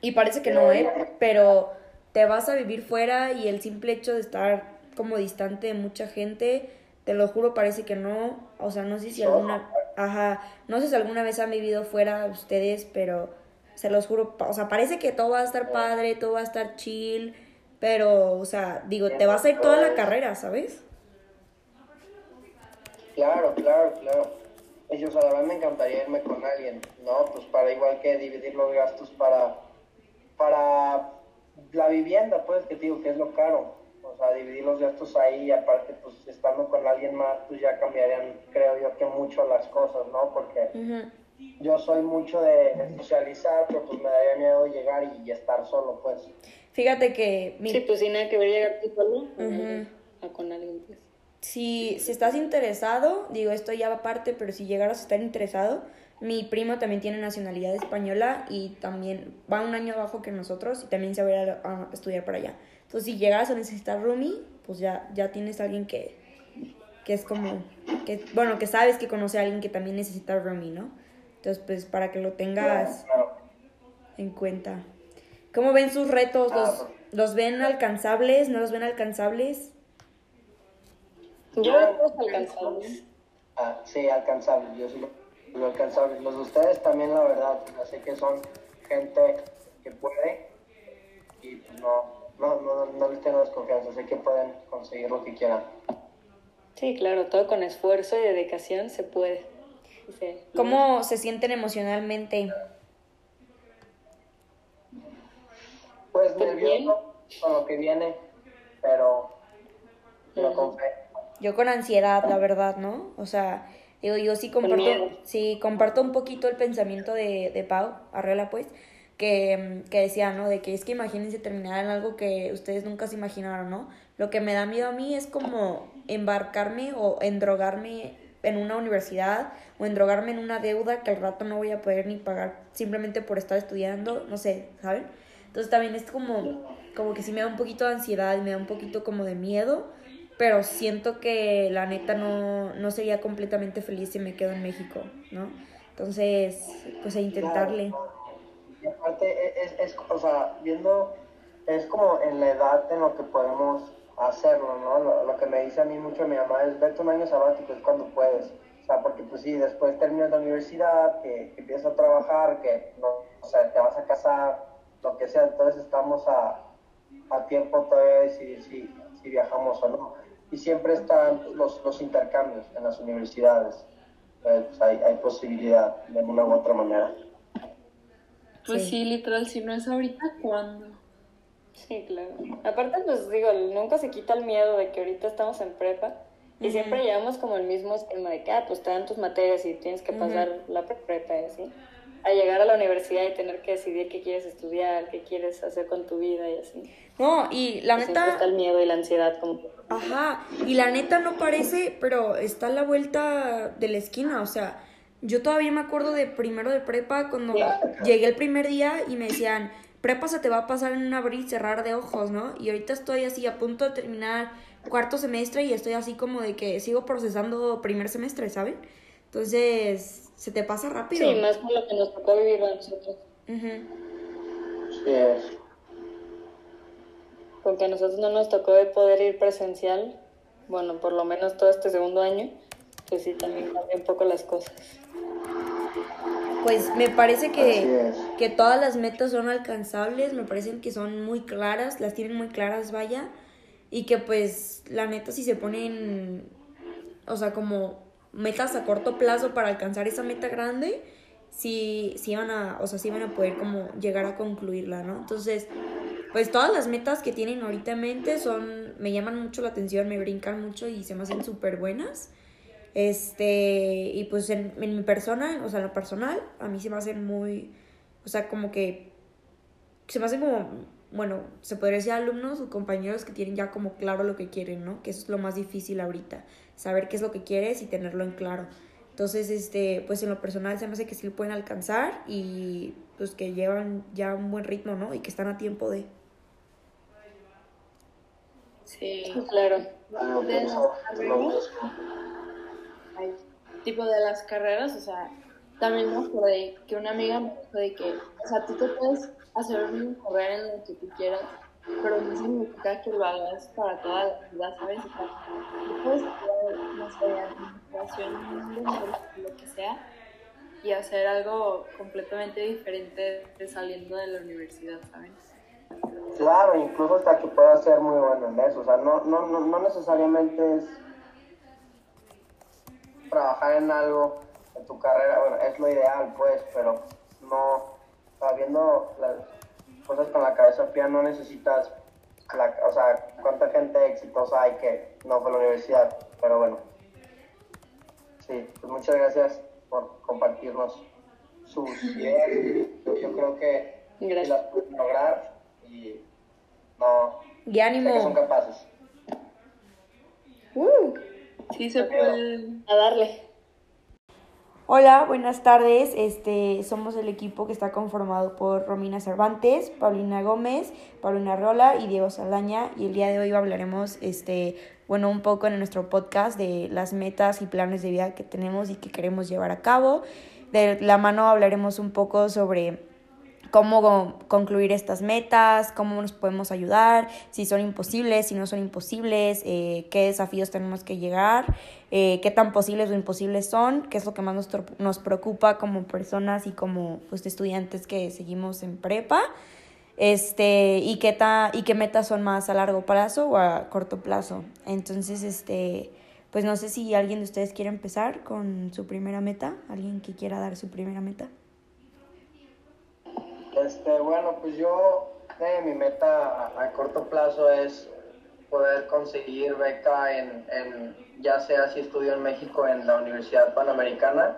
y parece que no, ¿eh? Pero te vas a vivir fuera y el simple hecho de estar como distante de mucha gente, te lo juro, parece que no. O sea, no sé si alguna, ajá, no sé si alguna vez han vivido fuera ustedes, pero se los juro, o sea, parece que todo va a estar padre, todo va a estar chill, pero, o sea, digo, te vas a ir toda la carrera, ¿sabes? Claro, claro, claro. Y, o sea, la verdad me encantaría irme con alguien, ¿no? Pues para igual que dividir los gastos para, para la vivienda, pues, que te digo que es lo caro. O sea, dividir los gastos ahí y aparte, pues, estando con alguien más, pues ya cambiarían, creo yo, que mucho las cosas, ¿no? Porque yo soy mucho de socializar, pero pues me daría miedo llegar y, y estar solo, pues. Fíjate que mi, Sí, pues sin nada que ver llegar tú solo a- Ujú. a con alguien, pues. si, si estás interesado, digo esto ya va aparte, pero si llegaras a estar interesado, mi primo también tiene nacionalidad española y también va un año abajo que nosotros y también se va a ir a, a estudiar para allá. Entonces, si llegaras a necesitar roomie, pues ya, ya tienes a alguien que, que es como, que, bueno, que sabes que conoce a alguien que también necesita roomie, ¿no? Entonces, pues para que lo tengas en cuenta. ¿Cómo ven sus retos? ¿Los, los ven alcanzables? ¿No los ven alcanzables? Yo que alcanzables. Ah, sí, alcanzables, yo sí lo alcanzables. Los de ustedes también, la verdad, sé que son gente que puede y no, no, no, no les tengo desconfianza, sé que pueden conseguir lo que quieran. Sí, claro, todo con esfuerzo y dedicación se puede. Sí. ¿Cómo se sienten emocionalmente? Pues nervioso con lo que viene, pero, pero con fe. Yo con ansiedad, la verdad, ¿no? O sea, digo, yo sí comparto, sí, comparto un poquito el pensamiento de, de Pau, Arreola, pues, que, que decía, ¿no? De que es que imagínense terminar en algo que ustedes nunca se imaginaron, ¿no? Lo que me da miedo a mí es como embarcarme o endrogarme en una universidad o endrogarme en una deuda que al rato no voy a poder ni pagar simplemente por estar estudiando, no sé, ¿saben? Entonces también es como, como que sí me da un poquito de ansiedad y me da un poquito como de miedo, pero siento que la neta no, no sería completamente feliz si me quedo en México, ¿no? Entonces, pues a intentarle. Aparte, es, es, viendo, es como en la edad en lo que podemos hacerlo, ¿no? Lo, lo que me dice a mí mucho mi mamá es, vete un año sabático, es cuando puedes. O sea, porque pues sí, después terminas la universidad, que, que empiezas a trabajar, que, no, o sea, te vas a casar, lo que sea, entonces estamos a, a tiempo todavía de decidir si, si viajamos o no. Y siempre están los, los intercambios en las universidades. Entonces, pues, hay, hay posibilidad de una u otra manera. Pues Sí. sí, literal, si no es ahorita, ¿cuándo? Sí, claro. Aparte, pues digo, nunca se quita el miedo de que ahorita estamos en prepa y siempre llevamos como el mismo esquema de que, ah, pues te dan tus materias y tienes que pasar la pre- prepa y así. A llegar a la universidad y tener que decidir qué quieres estudiar, qué quieres hacer con tu vida y así. No, y la Pues siempre está neta, el miedo y la ansiedad como ajá, y la neta no parece, pero está a la vuelta de la esquina, o sea, yo todavía me acuerdo de primero de prepa cuando llegué el primer día y me decían, prepa se te va a pasar en un abrir y cerrar de ojos, ¿no? Y ahorita estoy así a punto de terminar cuarto semestre y estoy así como de que sigo procesando primer semestre, ¿saben? Entonces, se te pasa rápido. Sí, más por lo que nos tocó vivir a nosotros. Ujú. Sí, es. Porque a nosotros no nos tocó de poder ir presencial, bueno, por lo menos todo este segundo año, pues sí, también cambia un poco las cosas. Pues me parece que, es. que todas las metas son alcanzables, me parecen que son muy claras, las tienen muy claras, vaya, y que pues la neta si se ponen, o sea, como metas a corto plazo para alcanzar esa meta grande sí, sí van a, o sea, sí van a poder como llegar a concluirla, ¿no? Entonces, pues todas las metas que tienen ahorita en mente son, me llaman mucho la atención, me brincan mucho y se me hacen súper buenas. Este, y pues en, en mi persona, o sea, en lo personal, a mí se me hacen muy, o sea, como que se me hacen como, bueno, se podría decir alumnos o compañeros que tienen ya como claro lo que quieren, ¿no? Que eso es lo más difícil ahorita, saber qué es lo que quieres y tenerlo en claro. Entonces, este, pues en lo personal se me hace que sí lo pueden alcanzar y pues que llevan ya un buen ritmo, ¿no? Y que están a tiempo de. Sí, claro. De las carreras, ay, tipo de las carreras, o sea, también me acordé que una amiga me dijo de que, o sea, tú te puedes hacer un carrera en lo que tú quieras, pero no significa que lo hagas para toda la vida, ¿sabes? O sea, puedes estudiar, no sé, lo que sea, y hacer algo completamente diferente de saliendo de la universidad, ¿sabes? Claro, incluso hasta que pueda ser muy bueno en eso. O sea, no, no, no, no necesariamente es trabajar en algo en tu carrera, bueno, es lo ideal, pues, pero no, sabiendo las cosas con la cabeza fría, no necesitas, la, o sea, cuánta gente exitosa hay que no fue a la universidad, pero bueno. Sí, pues muchas gracias por compartirnos sus ideas. Yo creo que Gracias. las pueden lograr y no Y sé que ánimo. son capaces. Uh, Sí, se puede. a darle. Hola, buenas tardes. Este, somos el equipo que está conformado por Romina Cervantes, Paulina Gómez, Paulina Rola y Diego Saldaña. Y el día de hoy hablaremos, este, bueno, un poco en nuestro podcast de las metas y planes de vida que tenemos y que queremos llevar a cabo. De la mano hablaremos un poco sobre cómo concluir estas metas, cómo nos podemos ayudar, si son imposibles, si no son imposibles, eh, qué desafíos tenemos que llegar, eh, qué tan posibles o imposibles son, qué es lo que más nos, nos preocupa como personas y como pues, estudiantes que seguimos en prepa, este, y, qué ta- y qué metas son más a largo plazo o a corto plazo. Entonces, este, pues no sé si alguien de ustedes quiere empezar con su primera meta, alguien que quiera dar su primera meta. Este, bueno, pues yo, eh, mi meta a, corto plazo es poder conseguir beca en, en, ya sea si estudio en México en la Universidad Panamericana.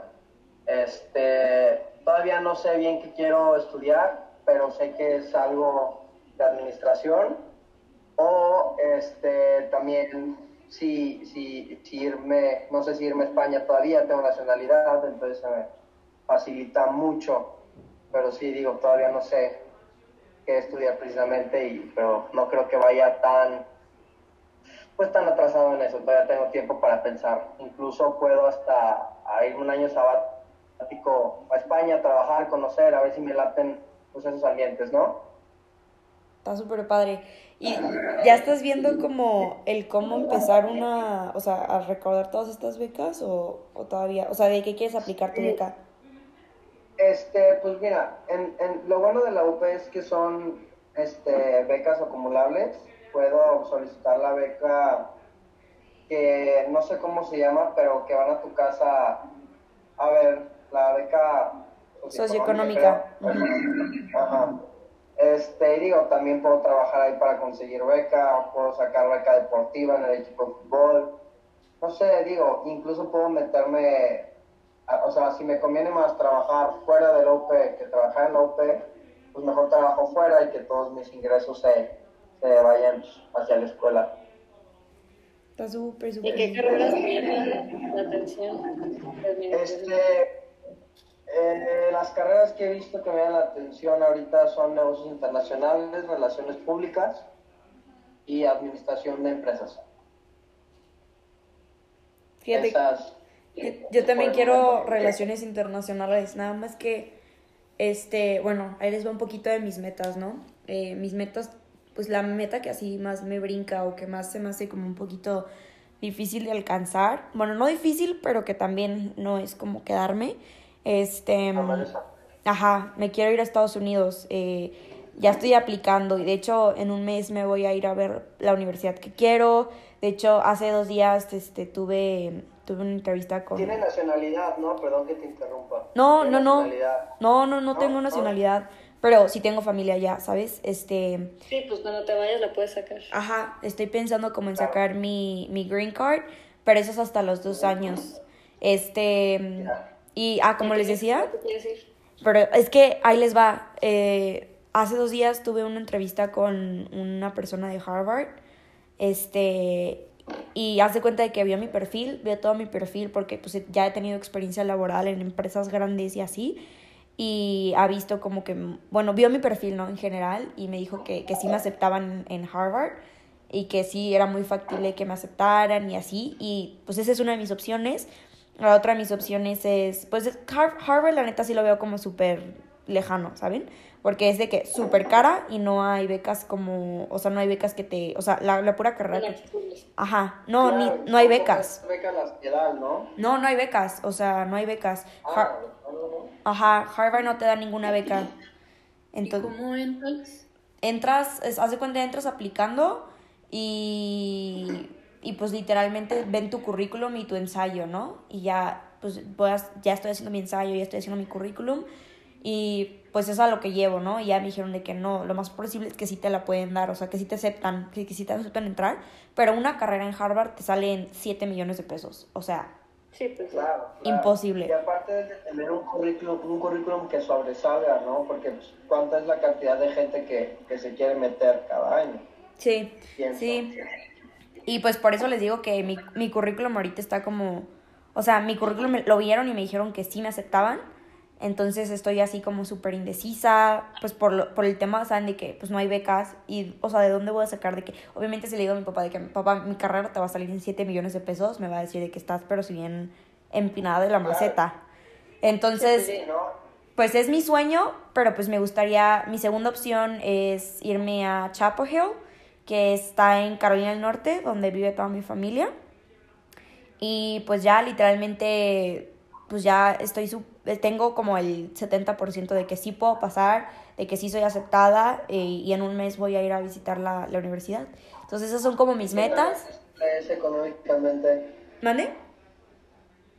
Este, todavía no sé bien qué quiero estudiar, pero sé que es algo de administración. O este, también si, si, si irme, no sé si irme a España todavía, tengo nacionalidad, entonces se me facilita mucho pero sí digo, todavía no sé qué estudiar precisamente, y, pero no creo que vaya tan, pues tan atrasado en eso, todavía tengo tiempo para pensar, incluso puedo hasta ir un año sabático a España, a trabajar, conocer, a ver si me laten pues, esos ambientes, ¿no? Está súper padre. Y ya estás viendo como el cómo empezar una, o sea, a recordar todas estas becas o, o todavía, o sea, de qué quieres aplicar tu beca. Este, pues mira, en, en, lo bueno de la UP es que son este, becas acumulables. Puedo solicitar la beca que no sé cómo se llama, pero que van a tu casa a ver la beca Socioeconómica. Ajá. Este, digo, también puedo trabajar ahí para conseguir beca, puedo sacar beca deportiva en el equipo de fútbol. No sé, digo, incluso puedo meterme o sea, si me conviene más trabajar fuera del OP que trabajar en la OP, pues mejor trabajo fuera y que todos mis ingresos se, se vayan hacia la escuela. Está súper, ¿Y súper. qué carreras llaman la atención? Este, eh, las carreras que he visto que me dan la atención ahorita son negocios internacionales, relaciones públicas y administración de empresas. Fíjate, Esas, yo, yo también quiero relaciones internacionales, nada más que, este, bueno, ahí les va un poquito de mis metas, ¿no? Eh, mis metas, pues la meta que así más me brinca o que más se me hace como un poquito difícil de alcanzar, bueno, no difícil, pero que también no es como quedarme, este, ajá, me quiero ir a Estados Unidos, eh, ya estoy aplicando y de hecho en un mes me voy a ir a ver la universidad que quiero, de hecho hace dos días este, tuve tuve una entrevista con... Tiene nacionalidad, ¿no? Perdón que te interrumpa. No, no, no. nacionalidad. No, no, no tengo ¿No? nacionalidad, pero sí tengo familia allá, ¿sabes? Este, Sí, pues cuando te vayas la puedes sacar. ajá, estoy pensando como en sacar mi, mi green card, pero eso es hasta los dos años. Este, y, ah, como les decía, ¿Qué quieres decir? pero es que ahí les va. eh, hace dos días tuve una entrevista con una persona de Harvard. Este. Y hace cuenta de que vio mi perfil, vio todo mi perfil porque pues ya he tenido experiencia laboral en empresas grandes y así. Y ha visto como que, bueno, vio mi perfil, ¿no? En general y me dijo que, que sí me aceptaban en Harvard y que sí era muy factible que me aceptaran y así. Y pues esa es una de mis opciones. La otra de mis opciones es, pues es- Har- Harvard la neta sí lo veo como súper lejano, ¿saben? Porque es de que súper cara y no hay becas como, o sea, no hay becas que te, o sea, la, la pura carrera que... Ajá, no, Claro, ni, no hay becas. es Beca las que dan, ¿no? No, no hay becas, o sea, no hay becas. Har- Ah, no, no, no. Ajá, Harvard no te da ninguna beca. ¿Y Entonces, cómo entras? entras, es- haz de cuenta, entras aplicando y, y pues literalmente ven tu currículum y tu ensayo, ¿no? Y ya, pues a- ya estoy haciendo mi ensayo, ya estoy haciendo mi currículum y pues eso es a lo que llevo, ¿no? Y ya me dijeron de que no, lo más posible es que sí te la pueden dar, o sea, que sí te aceptan, que, que sí te aceptan entrar, pero una carrera en Harvard te sale en 7 millones de pesos, o sea, Sí, pues. Claro, claro. Imposible. Y aparte de tener un currículum, un currículum que sobresalga, ¿no? Porque pues, cuánta es la cantidad de gente que, que se quiere meter cada año. sí, Pienso. sí. Y pues por eso les digo que mi, mi currículum ahorita está como, o sea, mi currículum me- lo vieron y me dijeron que sí me aceptaban. Entonces estoy así como súper indecisa, pues por, lo- por el tema, ¿saben? De que pues no hay becas y, o sea, ¿de dónde voy a sacar? De que, obviamente si le digo a mi papá de que, papá, mi carrera te va a salir en 7 millones de pesos, me va a decir de que estás, pero si bien empinada de la maceta. Entonces, pues es mi sueño, pero pues me gustaría, mi segunda opción es irme a Chapel Hill, que está en Carolina del Norte, donde vive toda mi familia. Y pues ya literalmente, pues ya estoy, su- tengo como el 70% de que sí puedo pasar, de que sí soy aceptada eh, y en un mes voy a ir a visitar la, la universidad. Entonces esas son como mis metas. ¿Qué tan accesible es económicamente? ¿Mande?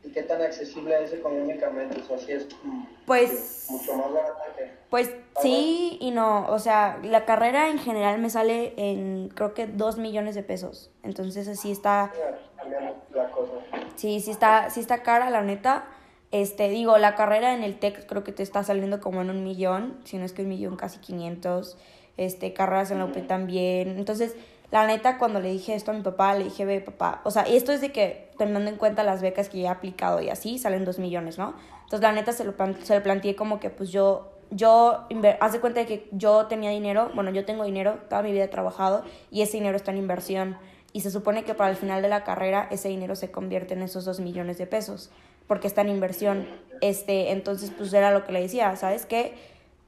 ¿Y qué tan accesible es económicamente? O sea, es mm, Pues... mucho más barata que... Pues sí y no, o sea, la carrera en general me sale en creo que dos millones de pesos, entonces así está, También la cosa. sí, sí está, sí está cara la neta, este, digo, la carrera en el TEC creo que te está saliendo como en un millón, si no es que un millón casi 500, este, carreras en la UP también, entonces, la neta, cuando le dije esto a mi papá, le dije, ve, papá, o sea, esto es de que, tomando en cuenta las becas que ya he aplicado y así, salen dos millones, ¿no? Entonces, la neta, se lo, se lo planteé como que, pues, yo, yo, haz de cuenta de que yo tenía dinero, bueno, yo tengo dinero, toda mi vida he trabajado, y ese dinero está en inversión, y se supone que para el final de la carrera, ese dinero se convierte en esos dos millones de pesos, porque está en inversión, este, entonces, pues, era lo que le decía, ¿sabes qué?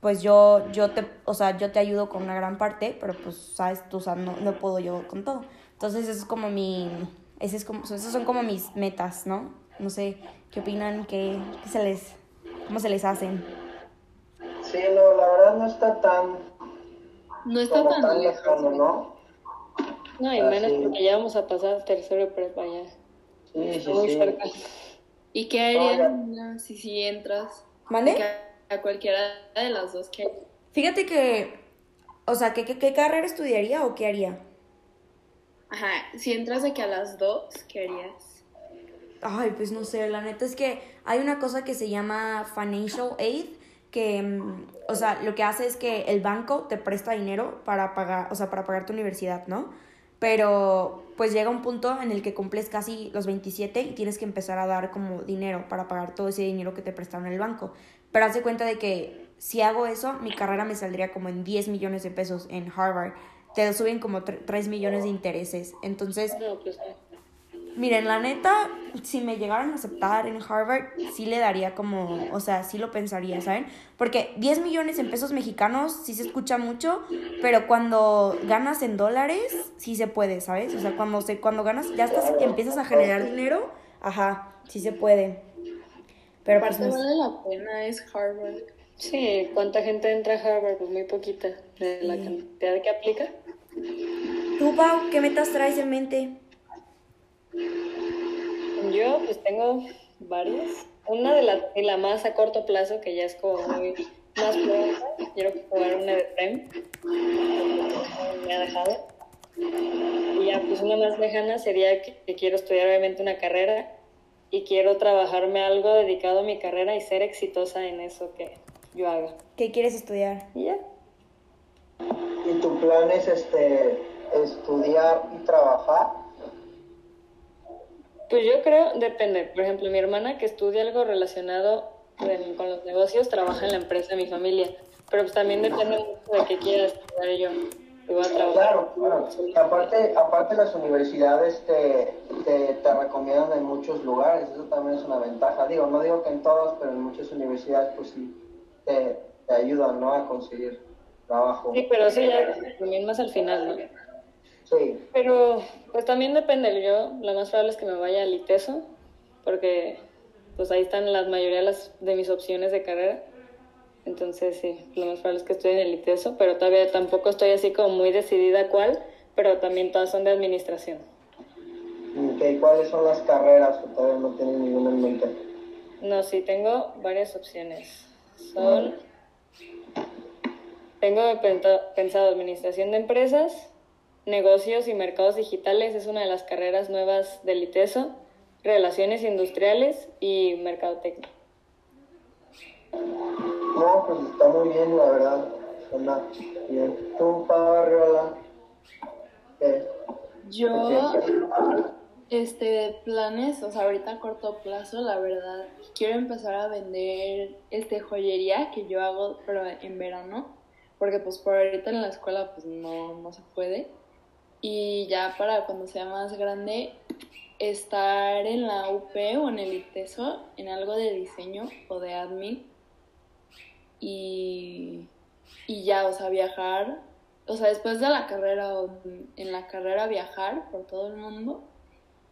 pues yo, yo te, o sea, yo te ayudo con una gran parte, pero pues, sabes, tú, o sea, no, no puedo yo con todo. Entonces, eso es como mi, ese es como, esas son como mis metas, ¿no? No sé, ¿qué opinan? ¿Qué, qué se les, cómo se les hacen? Sí, no, la verdad no está tan, No está como tan tan lejos. lejano, ¿no? No, y menos porque ya vamos a pasar al tercero prepa ya. Sí, sí, muy sí. cerca. ¿Y qué harían si si entras? A cualquiera de las dos que Fíjate que, o sea, ¿qué, qué, qué carrera estudiaría o qué haría? Ajá, si entras de que a las dos, ¿qué harías? Ay, pues no sé, la neta es que hay una cosa que se llama financial aid, que, mm, o sea, lo que hace es que el banco te presta dinero para pagar, o sea, para pagar tu universidad, ¿no? Pero pues llega un punto en el que cumples casi los 27 y tienes que empezar a dar como dinero para pagar todo ese dinero que te prestaron en el banco. Pero haz cuenta de que si hago eso, mi carrera me saldría como en 10 millones de pesos en Harvard. Te suben como 3 millones de intereses. Entonces, pues. Miren, la neta, si me llegaran a aceptar en Harvard, sí le daría como, o sea, sí lo pensaría, ¿saben? Porque 10 millones en pesos mexicanos sí se escucha mucho, pero cuando ganas en dólares, sí se puede, ¿sabes? O sea, cuando, se, cuando ganas, ya estás, empiezas a generar dinero, ajá, sí se puede. Pero pues Aparte no es- vale la pena, es Harvard. Sí, ¿cuánta gente entra a Harvard? Pues muy poquita. De la cantidad que aplica. ¿Tú, Pau, qué metas traes en mente? Yo pues tengo varias. Una de las de la más a corto plazo, que ya es como muy más pronta. Quiero jugar una de Prem. Me ha dejado. Y ya, pues una más lejana sería que, que quiero estudiar obviamente una carrera y quiero trabajarme algo dedicado a mi carrera y ser exitosa en eso que yo haga. ¿Qué quieres estudiar? Y ya. ¿Y tu plan es este, estudiar y trabajar? Pues yo creo, depende. Por ejemplo, mi hermana que estudia algo relacionado con, con los negocios trabaja en la empresa de mi familia. Pero pues también depende mucho de qué quiera estudiar yo. Y voy a trabajar. Claro, claro. Aparte, aparte las universidades te, te, te recomiendan en muchos lugares, eso también es una ventaja. Digo, no digo que en todas, pero en muchas universidades pues sí te, te ayudan, ¿no? A conseguir trabajo. Sí, pero eso ya también más al final, ¿no? Sí, Pero pues también depende. Yo lo más probable es que me vaya al ITESO, porque pues ahí están la mayoría de, las, de mis opciones de carrera. Entonces sí, lo más probable es que estudie en el ITESO, pero todavía tampoco estoy así como muy decidida cuál, pero también todas son de administración. Ok, ¿cuáles son las carreras que todavía no tienen ninguna en mente? No, sí, tengo varias opciones. Son... Tengo pensado administración de empresas, negocios y mercados digitales, es una de las carreras nuevas del ITESO, relaciones industriales y mercadotecnia. No, pues está muy bien, la verdad. Suena bien. ¿Tú? ¿Qué? Yo, este, planes, o sea, ahorita a corto plazo, la verdad, quiero empezar a vender, este, joyería que yo hago, pero en verano, porque pues por ahorita en la escuela, pues no, no se puede. Y ya para cuando sea más grande, estar en la UP o en el ITESO, en algo de diseño o de admin, y, y ya, o sea, viajar, o sea, después de la carrera o en la carrera viajar por todo el mundo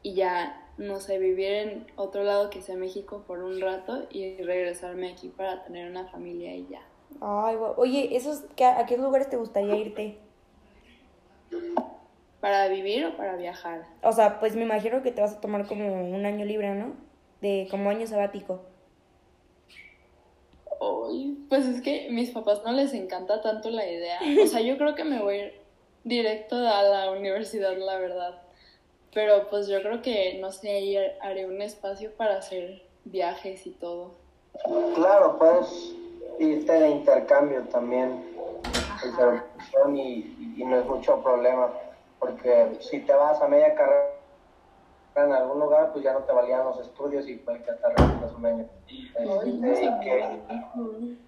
y ya, no sé, vivir en otro lado que sea México por un rato y regresarme aquí para tener una familia y ya. Ay. Oye, esos, ¿qué- ¿a qué lugares te gustaría irte? ¿Para vivir o para viajar? O sea, pues me imagino que te vas a tomar como un año libre, ¿no? De como año sabático. Ay, pues es que a mis papás no les encanta tanto la idea. O sea, yo creo que me voy a ir directo a la universidad, la verdad. Pero pues yo creo que, no sé, ahí haré un espacio para hacer viajes y todo. Claro, puedes irte de intercambio también, y, y no es mucho problema, porque si te vas a media carrera en algún lugar, pues ya no te valían los estudios y puede que te repitas un año.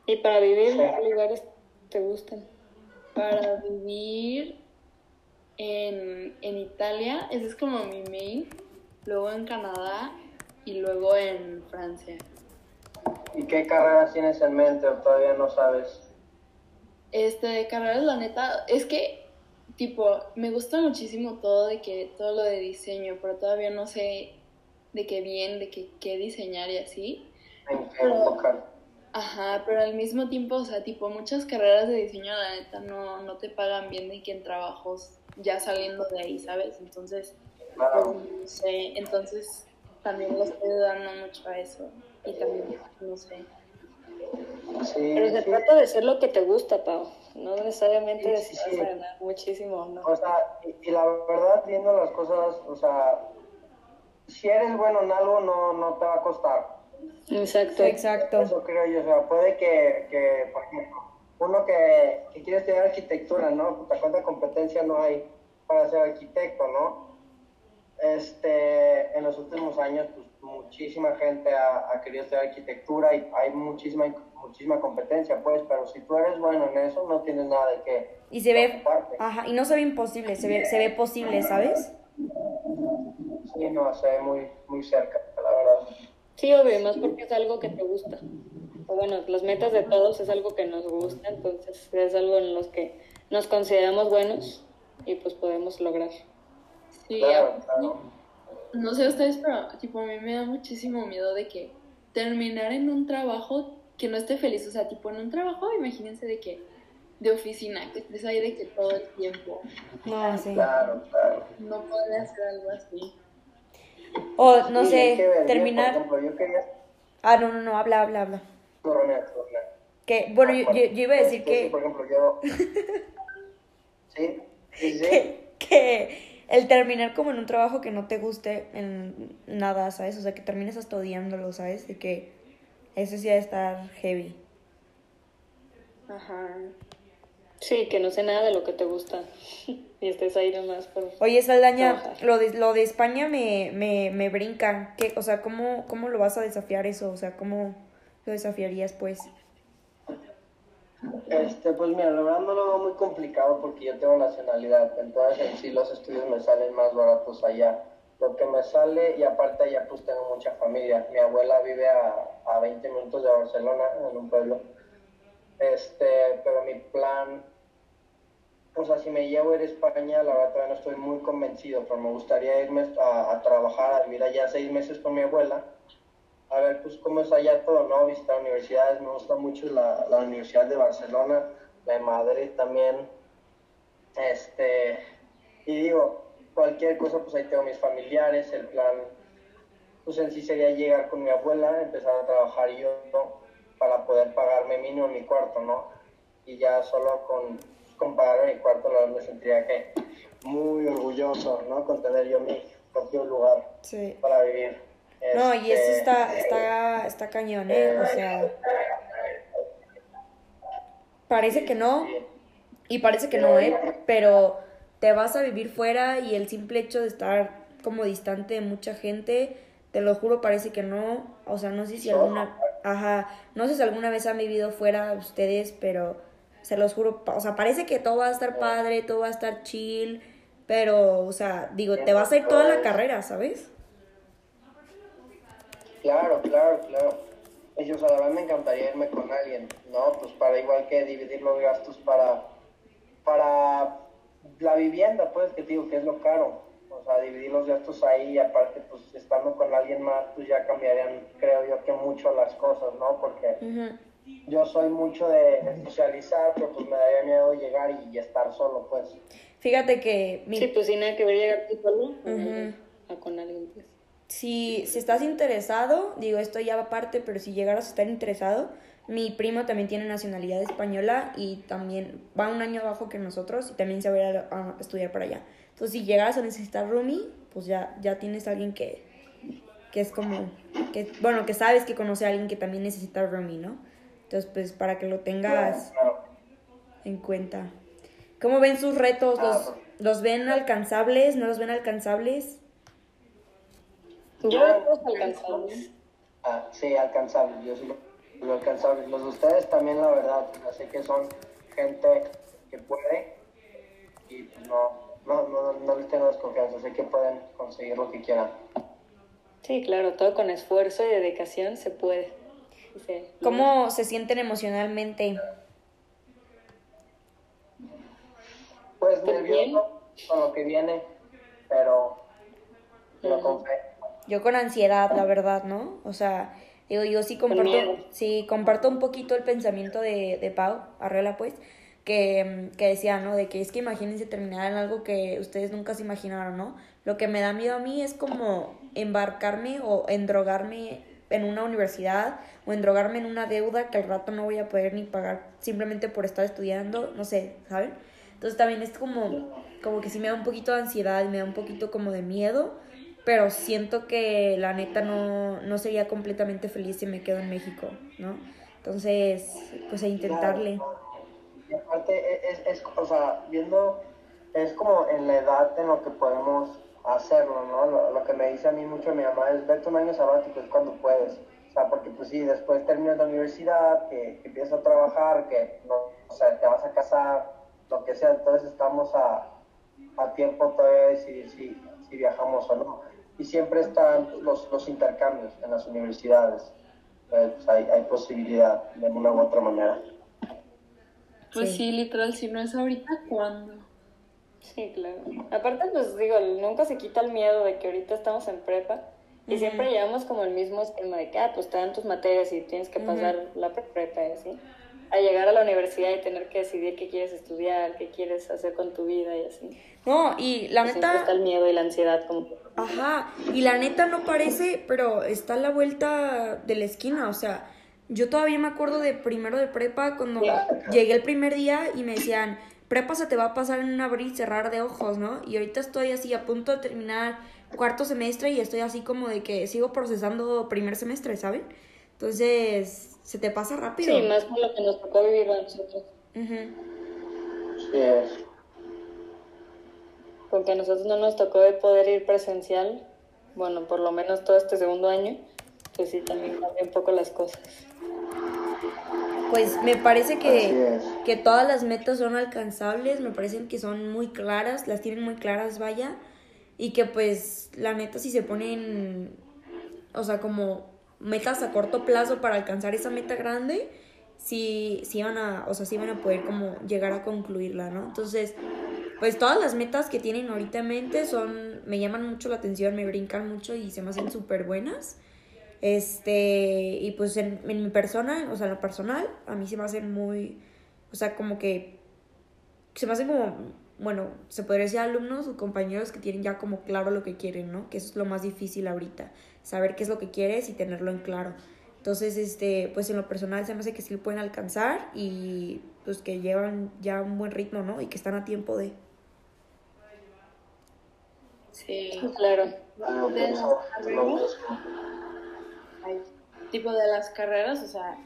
¿Y para vivir, Sí. qué lugares te gustan? Para vivir en, en Italia, ese es como mi main. Luego en Canadá y luego en Francia. ¿Y qué carreras tienes en mente o todavía no sabes? Este, de carreras, la neta, es que, tipo, me gusta muchísimo todo de que, todo lo de diseño, pero todavía no sé de qué bien, de qué, qué diseñar y así. ¿En qué enfocar? Ajá, pero al mismo tiempo, o sea, tipo, muchas carreras de diseño, la neta, no, no te pagan bien de que en trabajos ya saliendo de ahí, ¿sabes? Entonces, pues, no sé, entonces también lo estoy dando mucho a eso. Y también, no sé. Sí, Pero se sí. trata de hacer lo que te gusta, Pau. No necesariamente Sí, sí. vas a ganar muchísimo o no. O sea, y, y la verdad, viendo las cosas, o sea, si eres bueno en algo, no, no te va a costar. Exacto. Exacto. Eso creo yo, o sea, puede que, que por ejemplo, uno que, que quiere estudiar arquitectura, ¿no? Puta, cuánta competencia no hay para ser arquitecto, ¿no? Este, en los últimos años, pues muchísima gente ha, ha querido estudiar arquitectura y hay muchísima, muchísima competencia, pues, pero si tú eres bueno en eso, no tienes nada de qué Y se ve, ajá, y no se ve imposible, se ve, se ve posible, ¿sabes? Sí, no, se ve muy, muy cerca, la verdad. Sí, obvio, más porque es algo que te gusta. O bueno, las metas de todos es algo que nos gusta, entonces es algo en los que nos consideramos buenos y pues podemos lograr. Sí, Claro, aparte, claro. no sé ustedes, pero tipo a mí me da muchísimo miedo de que terminar en un trabajo que no esté feliz, o sea, tipo en un trabajo, imagínense de que de oficina, que estés ahí de que todo el tiempo, No, sí. Claro, claro. no podría hacer algo así. O, no Sí, sé, que, terminar... ejemplo, yo quería... Ah, no, no, no, habla, habla, habla. Que, bueno, yo, yo, yo iba a decir Este, sí, que... por ejemplo, yo... Sí, sí, sí. que, que el terminar como en un trabajo que no te guste en nada, ¿sabes? O sea, que termines hasta odiándolo, ¿sabes? De que eso sí ha de estar heavy. Ajá. Sí, que no sé nada de lo que te gusta. y estés ahí nomás por... Oye, Saldaña, Trabajar. lo de, lo de España me, me, me brinca. ¿Qué, o sea, ¿cómo, ¿cómo lo vas a desafiar eso? O sea, ¿cómo lo desafiarías, pues? Este, pues mira, la verdad no lo veo muy complicado porque yo tengo nacionalidad, entonces en sí los estudios me salen más baratos allá. Lo que me sale, y aparte allá pues tengo mucha familia. Mi abuela vive a, a 20 minutos de Barcelona, en un pueblo. Este, pero mi plan, o sea, si me llevo a ir a España, la verdad todavía no estoy muy convencido, pero me gustaría irme a, a trabajar, a vivir allá seis meses con mi abuela a ver pues cómo es allá todo, ¿no? Visitar universidades, me gusta mucho la, la Universidad de Barcelona, la de Madrid también, este, y digo, cualquier cosa, pues ahí tengo mis familiares, el plan, pues en sí sería llegar con mi abuela, empezar a trabajar yo ¿no? para poder pagarme mínimo mi cuarto, ¿no? Y ya solo con, con pagar mi cuarto, me sentiría que muy orgulloso, ¿no? Con tener yo mi propio lugar Sí. para vivir. No, y eso Este, está, está, está cañón, ¿eh? O sea, parece que no, y parece que no, ¿eh? Pero te vas a vivir fuera y el simple hecho de estar como distante de mucha gente, te lo juro, parece que no. O sea, no sé si alguna, ajá, no sé si alguna vez han vivido fuera ustedes, pero se los juro, o sea, parece que todo va a estar padre, todo va a estar chill, pero, o sea, digo, te vas a ir toda la carrera, ¿sabes? Claro, claro, claro. Y, o sea, la verdad me encantaría irme con alguien, ¿no? Pues para igual que dividir los gastos para, para la vivienda, pues, que te digo que es lo caro. O sea, dividir los gastos ahí y aparte, pues, estando con alguien más, pues ya cambiarían, creo yo, que mucho las cosas, ¿no? Porque yo soy mucho de, socializar, pero pues me daría miedo llegar y, y estar solo, pues. Fíjate que mi, Sí, pues sin nada que ver llegar tú solo Ujú. a con alguien, pues. si, si estás interesado, digo esto ya va aparte, pero si llegaras a estar interesado, mi primo también tiene nacionalidad española y también va un año abajo que nosotros y también se va a ir a, a estudiar para allá. Entonces, si llegaras a necesitar roomie, pues ya, ya tienes a alguien que, que es como, que, bueno, que sabes que conoce a alguien que también necesita roomie, ¿no? Entonces, pues para que lo tengas en cuenta. ¿Cómo ven sus retos? ¿Los, los ven alcanzables? ¿No los ven alcanzables? Yo creo que alcanzables. Ah, sí, alcanzables, yo sí lo, alcanzables. Los de ustedes también, la verdad, sé que son gente que puede y pues, no, no, no, no les tengo desconfianza, sé que pueden conseguir lo que quieran. Sí, claro, todo con esfuerzo y dedicación se puede. Sí. ¿Cómo se sienten emocionalmente? Pues Pues nervioso con lo que viene, pero no con fe. Yo con ansiedad, la verdad, ¿no? O sea, digo, yo sí comparto, sí, comparto un poquito el pensamiento de, de Pau, Arrela, pues, que, que decía, ¿no? De que es que imagínense terminar en algo que ustedes nunca se imaginaron, ¿no? Lo que me da miedo a mí es como embarcarme o endrogarme en una universidad o endrogarme en una deuda que al rato no voy a poder ni pagar simplemente por estar estudiando, no sé, ¿saben? Entonces también es como, como que sí me da un poquito de ansiedad, me da un poquito como de miedo, pero siento que la neta no, no sería completamente feliz si me quedo en México, ¿no? Entonces, pues a intentarle. Y aparte, es, es, o sea, viendo, es como en la edad en lo que podemos hacerlo, ¿no? Lo, lo que me dice a mí mucho mi mamá es, vete un año sabático, es cuando puedes. O sea, porque pues sí, después terminas la universidad, que, que empiezas a trabajar, que, no, o sea, te vas a casar, lo que sea, entonces estamos a, a tiempo todavía de decidir si, si viajamos o no. Y siempre están los, los intercambios en las universidades. Eh, pues hay, hay posibilidad de una u otra manera. Pues Sí. sí, literal, si no es ahorita, ¿cuándo? Sí, claro. Aparte, pues digo, nunca se quita el miedo de que ahorita estamos en prepa y siempre llevamos como el mismo esquema de que, ah, pues te dan tus materias y tienes que pasar la prepa y así. A llegar a la universidad y tener que decidir qué quieres estudiar, qué quieres hacer con tu vida y así. No, y la Pues neta... está el miedo y la ansiedad como... Ajá, y la neta no parece, pero está a la vuelta de la esquina, o sea, yo todavía me acuerdo de primero de prepa cuando llegué el primer día y me decían, prepa se te va a pasar en un abrir y cerrar de ojos, ¿no? Y ahorita estoy así a punto de terminar cuarto semestre y estoy así como de que sigo procesando primer semestre, ¿saben? Entonces, se te pasa rápido. Sí, más por lo que nos tocó vivir a nosotros. Ujú. Sí es. Porque a nosotros no nos tocó de poder ir presencial, bueno, por lo menos todo este segundo año, pues sí, también cambian un poco las cosas. Pues me parece que, es. que todas las metas son alcanzables, me parecen que son muy claras, las tienen muy claras, vaya, y que pues la neta si se ponen, o sea, como metas a corto plazo para alcanzar esa meta grande, sí, sí van a, o sea, sí van a poder como llegar a concluirla, ¿no? Entonces, pues todas las metas que tienen ahorita en mente son, me llaman mucho la atención, me brincan mucho y se me hacen súper buenas. Este, y pues en, en mi persona, o sea, en lo personal, a mí se me hacen muy, o sea, como que, se me hacen como, bueno, se podría decir alumnos o compañeros que tienen ya como claro lo que quieren, ¿no? Que eso es lo más difícil ahorita, saber qué es lo que quieres y tenerlo en claro. Entonces, este, pues en lo personal se me hace que sí lo pueden alcanzar y pues que llevan ya un buen ritmo, ¿no? Y que están a tiempo de... Sí. Claro. De las carreras, ay, tipo de las carreras, o sea,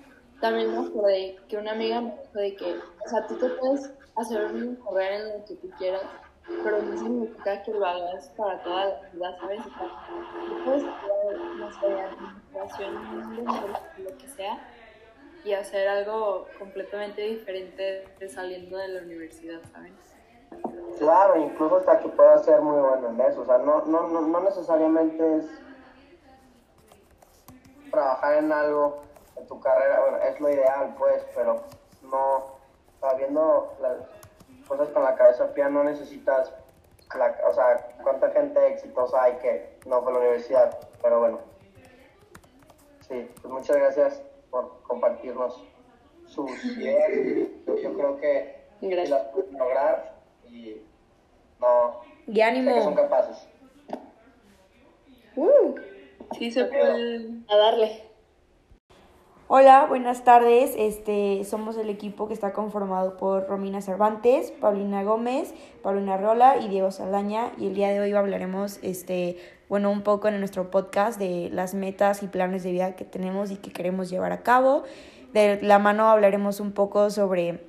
también me acordé que una amiga me dijo de que, o sea, tú te puedes hacer una carrera en lo que tú quieras, pero no significa que lo hagas para toda la vida, ¿sabes? O sea, tú puedes estudiar, no sé, administración, lo que sea, y hacer algo completamente diferente de saliendo de la universidad, ¿sabes? Claro, incluso hasta que pueda ser muy bueno en eso. O sea, no, no, no, no necesariamente es trabajar en algo en tu carrera, bueno, es lo ideal, pues, pero no, o sea, viendo las cosas con la cabeza fría, no necesitas, o sea, cuánta gente exitosa hay que no fue a la universidad, pero bueno. Sí, pues muchas gracias por compartirnos sus ideas. Yo, creo que Gracias. las pueden lograr y no ¡Y sé que son ánimo! capaces. Uh, Sí, se puede. a darle. Hola, buenas tardes. Este, somos el equipo que está conformado por Romina Cervantes, Paulina Gómez, Paulina Rola y Diego Saldaña. Y el día de hoy hablaremos, este, bueno, un poco en nuestro podcast de las metas y planes de vida que tenemos y que queremos llevar a cabo. De la mano hablaremos un poco sobre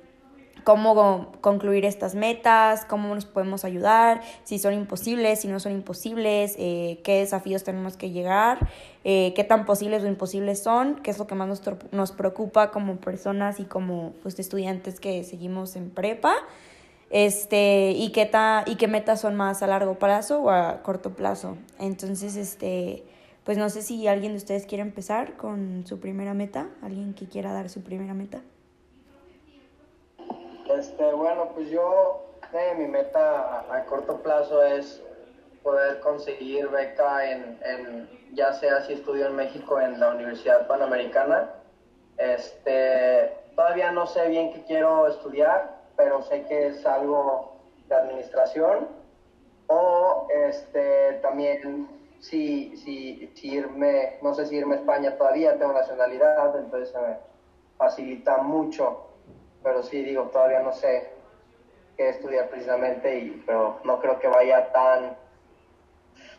cómo concluir estas metas, cómo nos podemos ayudar, si son imposibles, si no son imposibles, eh, qué desafíos tenemos que llegar, eh, qué tan posibles o imposibles son, qué es lo que más nos, nos preocupa como personas y como pues, estudiantes que seguimos en prepa, este, y, qué ta- y qué metas son más a largo plazo o a corto plazo. Entonces, este, pues no sé si alguien de ustedes quiere empezar con su primera meta, alguien que quiera dar su primera meta. Este, bueno, pues yo, eh, mi meta a, corto plazo es poder conseguir beca en, en, ya sea si estudio en México en la Universidad Panamericana. Este, todavía no sé bien qué quiero estudiar, pero sé que es algo de administración. O este, también si, si, si irme, no sé si irme a España todavía, tengo nacionalidad, entonces se me facilita mucho pero sí digo, todavía no sé qué estudiar precisamente, y, pero no creo que vaya tan,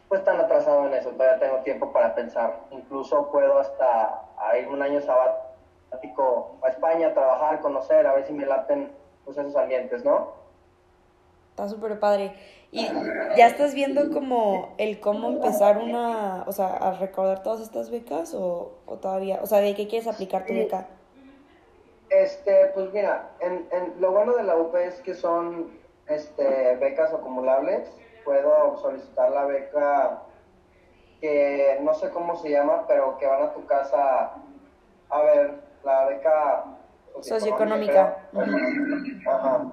pues tan atrasado en eso, todavía tengo tiempo para pensar, incluso puedo hasta ir un año sabático a España, a trabajar, conocer, a ver si me laten pues, esos ambientes, ¿no? Está súper padre. Y ya estás viendo como el cómo empezar una, o sea, a recordar todas estas becas o, o todavía, o sea, ¿de qué quieres aplicar tu beca? Este, pues mira, en, en, lo bueno de la UP es que son este, becas acumulables. Puedo solicitar la beca que no sé cómo se llama, pero que van a tu casa a ver, la beca Socioeconómica. Ajá.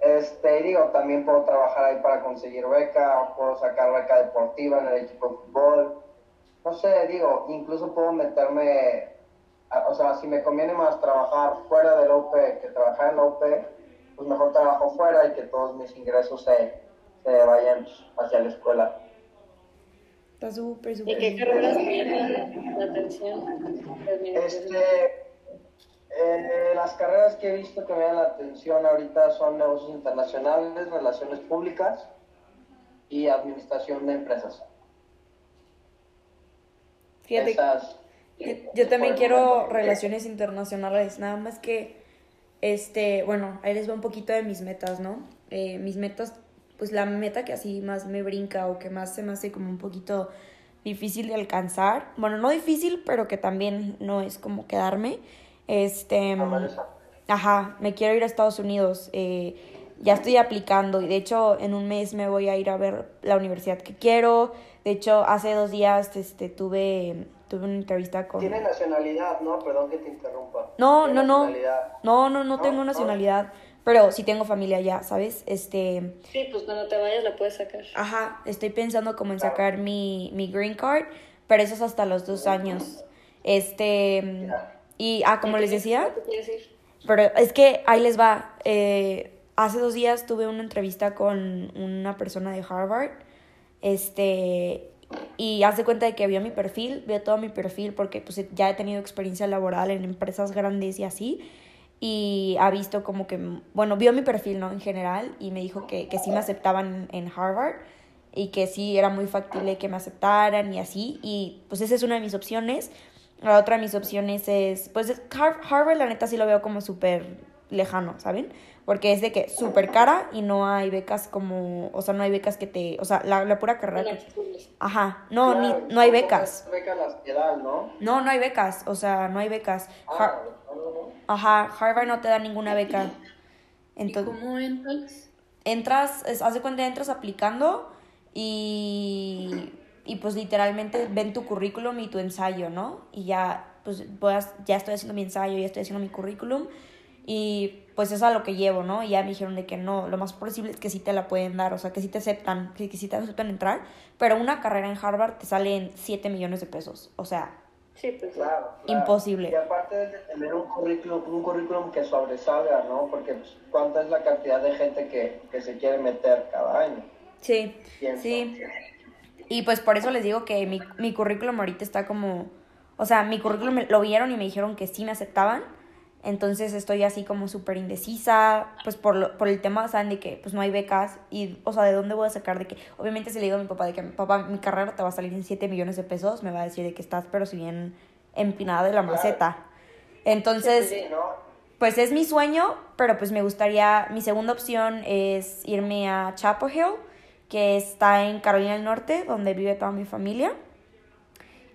Este, digo, también puedo trabajar ahí para conseguir beca, puedo sacar beca deportiva en el equipo de fútbol. No sé, digo, incluso puedo meterme o sea, si me conviene más trabajar fuera del OP que trabajar en la OP, pues mejor trabajo fuera y que todos mis ingresos se, se vayan hacia la escuela. Está súper, ¿Y súper. qué carreras llaman la atención? Este, eh, las carreras que he visto que me dan la atención ahorita son negocios internacionales, relaciones públicas y administración de empresas. Fíjate, Esas- yo, también quiero relaciones internacionales, nada más que, este, bueno, ahí les va un poquito de mis metas, ¿no? Eh, mis metas, pues la meta que así más me brinca o que más se me hace como un poquito difícil de alcanzar, bueno, no difícil, pero que también no es como quedarme, este... Ajá, me quiero ir a Estados Unidos. eh, ya estoy aplicando y de hecho en un mes me voy a ir a ver la universidad que quiero. De hecho, hace dos días este, tuve, tuve una entrevista con... Tiene nacionalidad, ¿no? Perdón que te interrumpa. No, no, no. nacionalidad. No, no, no tengo no. nacionalidad, pero sí tengo familia ya, ¿sabes? Este... Sí, pues cuando te vayas la puedes sacar. Ajá, estoy pensando como en sacar mi, mi green card, pero eso es hasta los dos años. Este... Y, ah, como les decía... Pero es que ahí les va. eh, hace dos días tuve una entrevista con una persona de Harvard. Este. Y hace cuenta de que vio mi perfil, vio todo mi perfil, porque pues ya he tenido experiencia laboral en empresas grandes y así. Y ha visto como que, bueno, vio mi perfil, ¿no? En general, y me dijo que, que sí me aceptaban en Harvard y que sí era muy factible que me aceptaran y así. Y pues esa es una de mis opciones. La otra de mis opciones es, pues es- Har- Harvard la neta sí lo veo como súper lejano, ¿saben? Porque es de que súper cara y no hay becas como, o sea, no hay becas que te, o sea, la, la pura carrera que... Ajá, no, Claro, ni, no hay becas. becas las que dan, ¿no? No, no hay becas, o sea, no hay becas. Har- Ah, no, no, no. Ajá, Harvard no te da ninguna beca. ¿Y Entonces, cómo entras? entras, es- haz de cuenta, entras aplicando y, y pues literalmente ven tu currículum y tu ensayo, ¿no? Y ya, pues puedas, ya estoy haciendo mi ensayo, ya estoy haciendo mi currículum y pues eso es a lo que llevo, ¿no? Y ya me dijeron de que no, lo más posible es que sí te la pueden dar, o sea, que sí te aceptan, que, que sí te aceptan entrar, pero una carrera en Harvard te sale en 7 millones de pesos, o sea, Sí, pues. Claro, claro. Imposible. Y aparte de tener un currículum, un currículum que sobresalga, ¿no? Porque pues, cuánta es la cantidad de gente que, que se quiere meter cada año. sí, Pienso. sí. Y pues por eso les digo que mi, mi currículum ahorita está como, o sea, mi currículum me- lo vieron y me dijeron que sí me aceptaban. Entonces estoy así como súper indecisa, pues por, lo- por el tema, ¿saben? De que pues no hay becas y, o sea, ¿de dónde voy a sacar? De que, obviamente si le digo a mi papá de que, papá, mi carrera te va a salir en 7 millones de pesos, me va a decir de que estás, pero si bien empinada de la maceta. Entonces, ¿no? pues es mi sueño, pero pues me gustaría, mi segunda opción es irme a Chapel Hill, que está en Carolina del Norte, donde vive toda mi familia.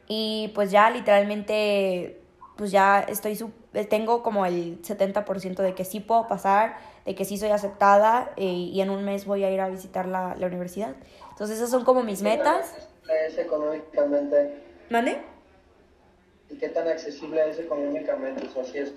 Y pues ya literalmente, pues ya estoy, su- tengo como el 70% de que sí puedo pasar, de que sí soy aceptada eh, y en un mes voy a ir a visitar la, la universidad. Entonces esas son como mis metas. ¿Qué tan accesible es económicamente? ¿Mande? ¿Y qué tan accesible es económicamente? O sea, si es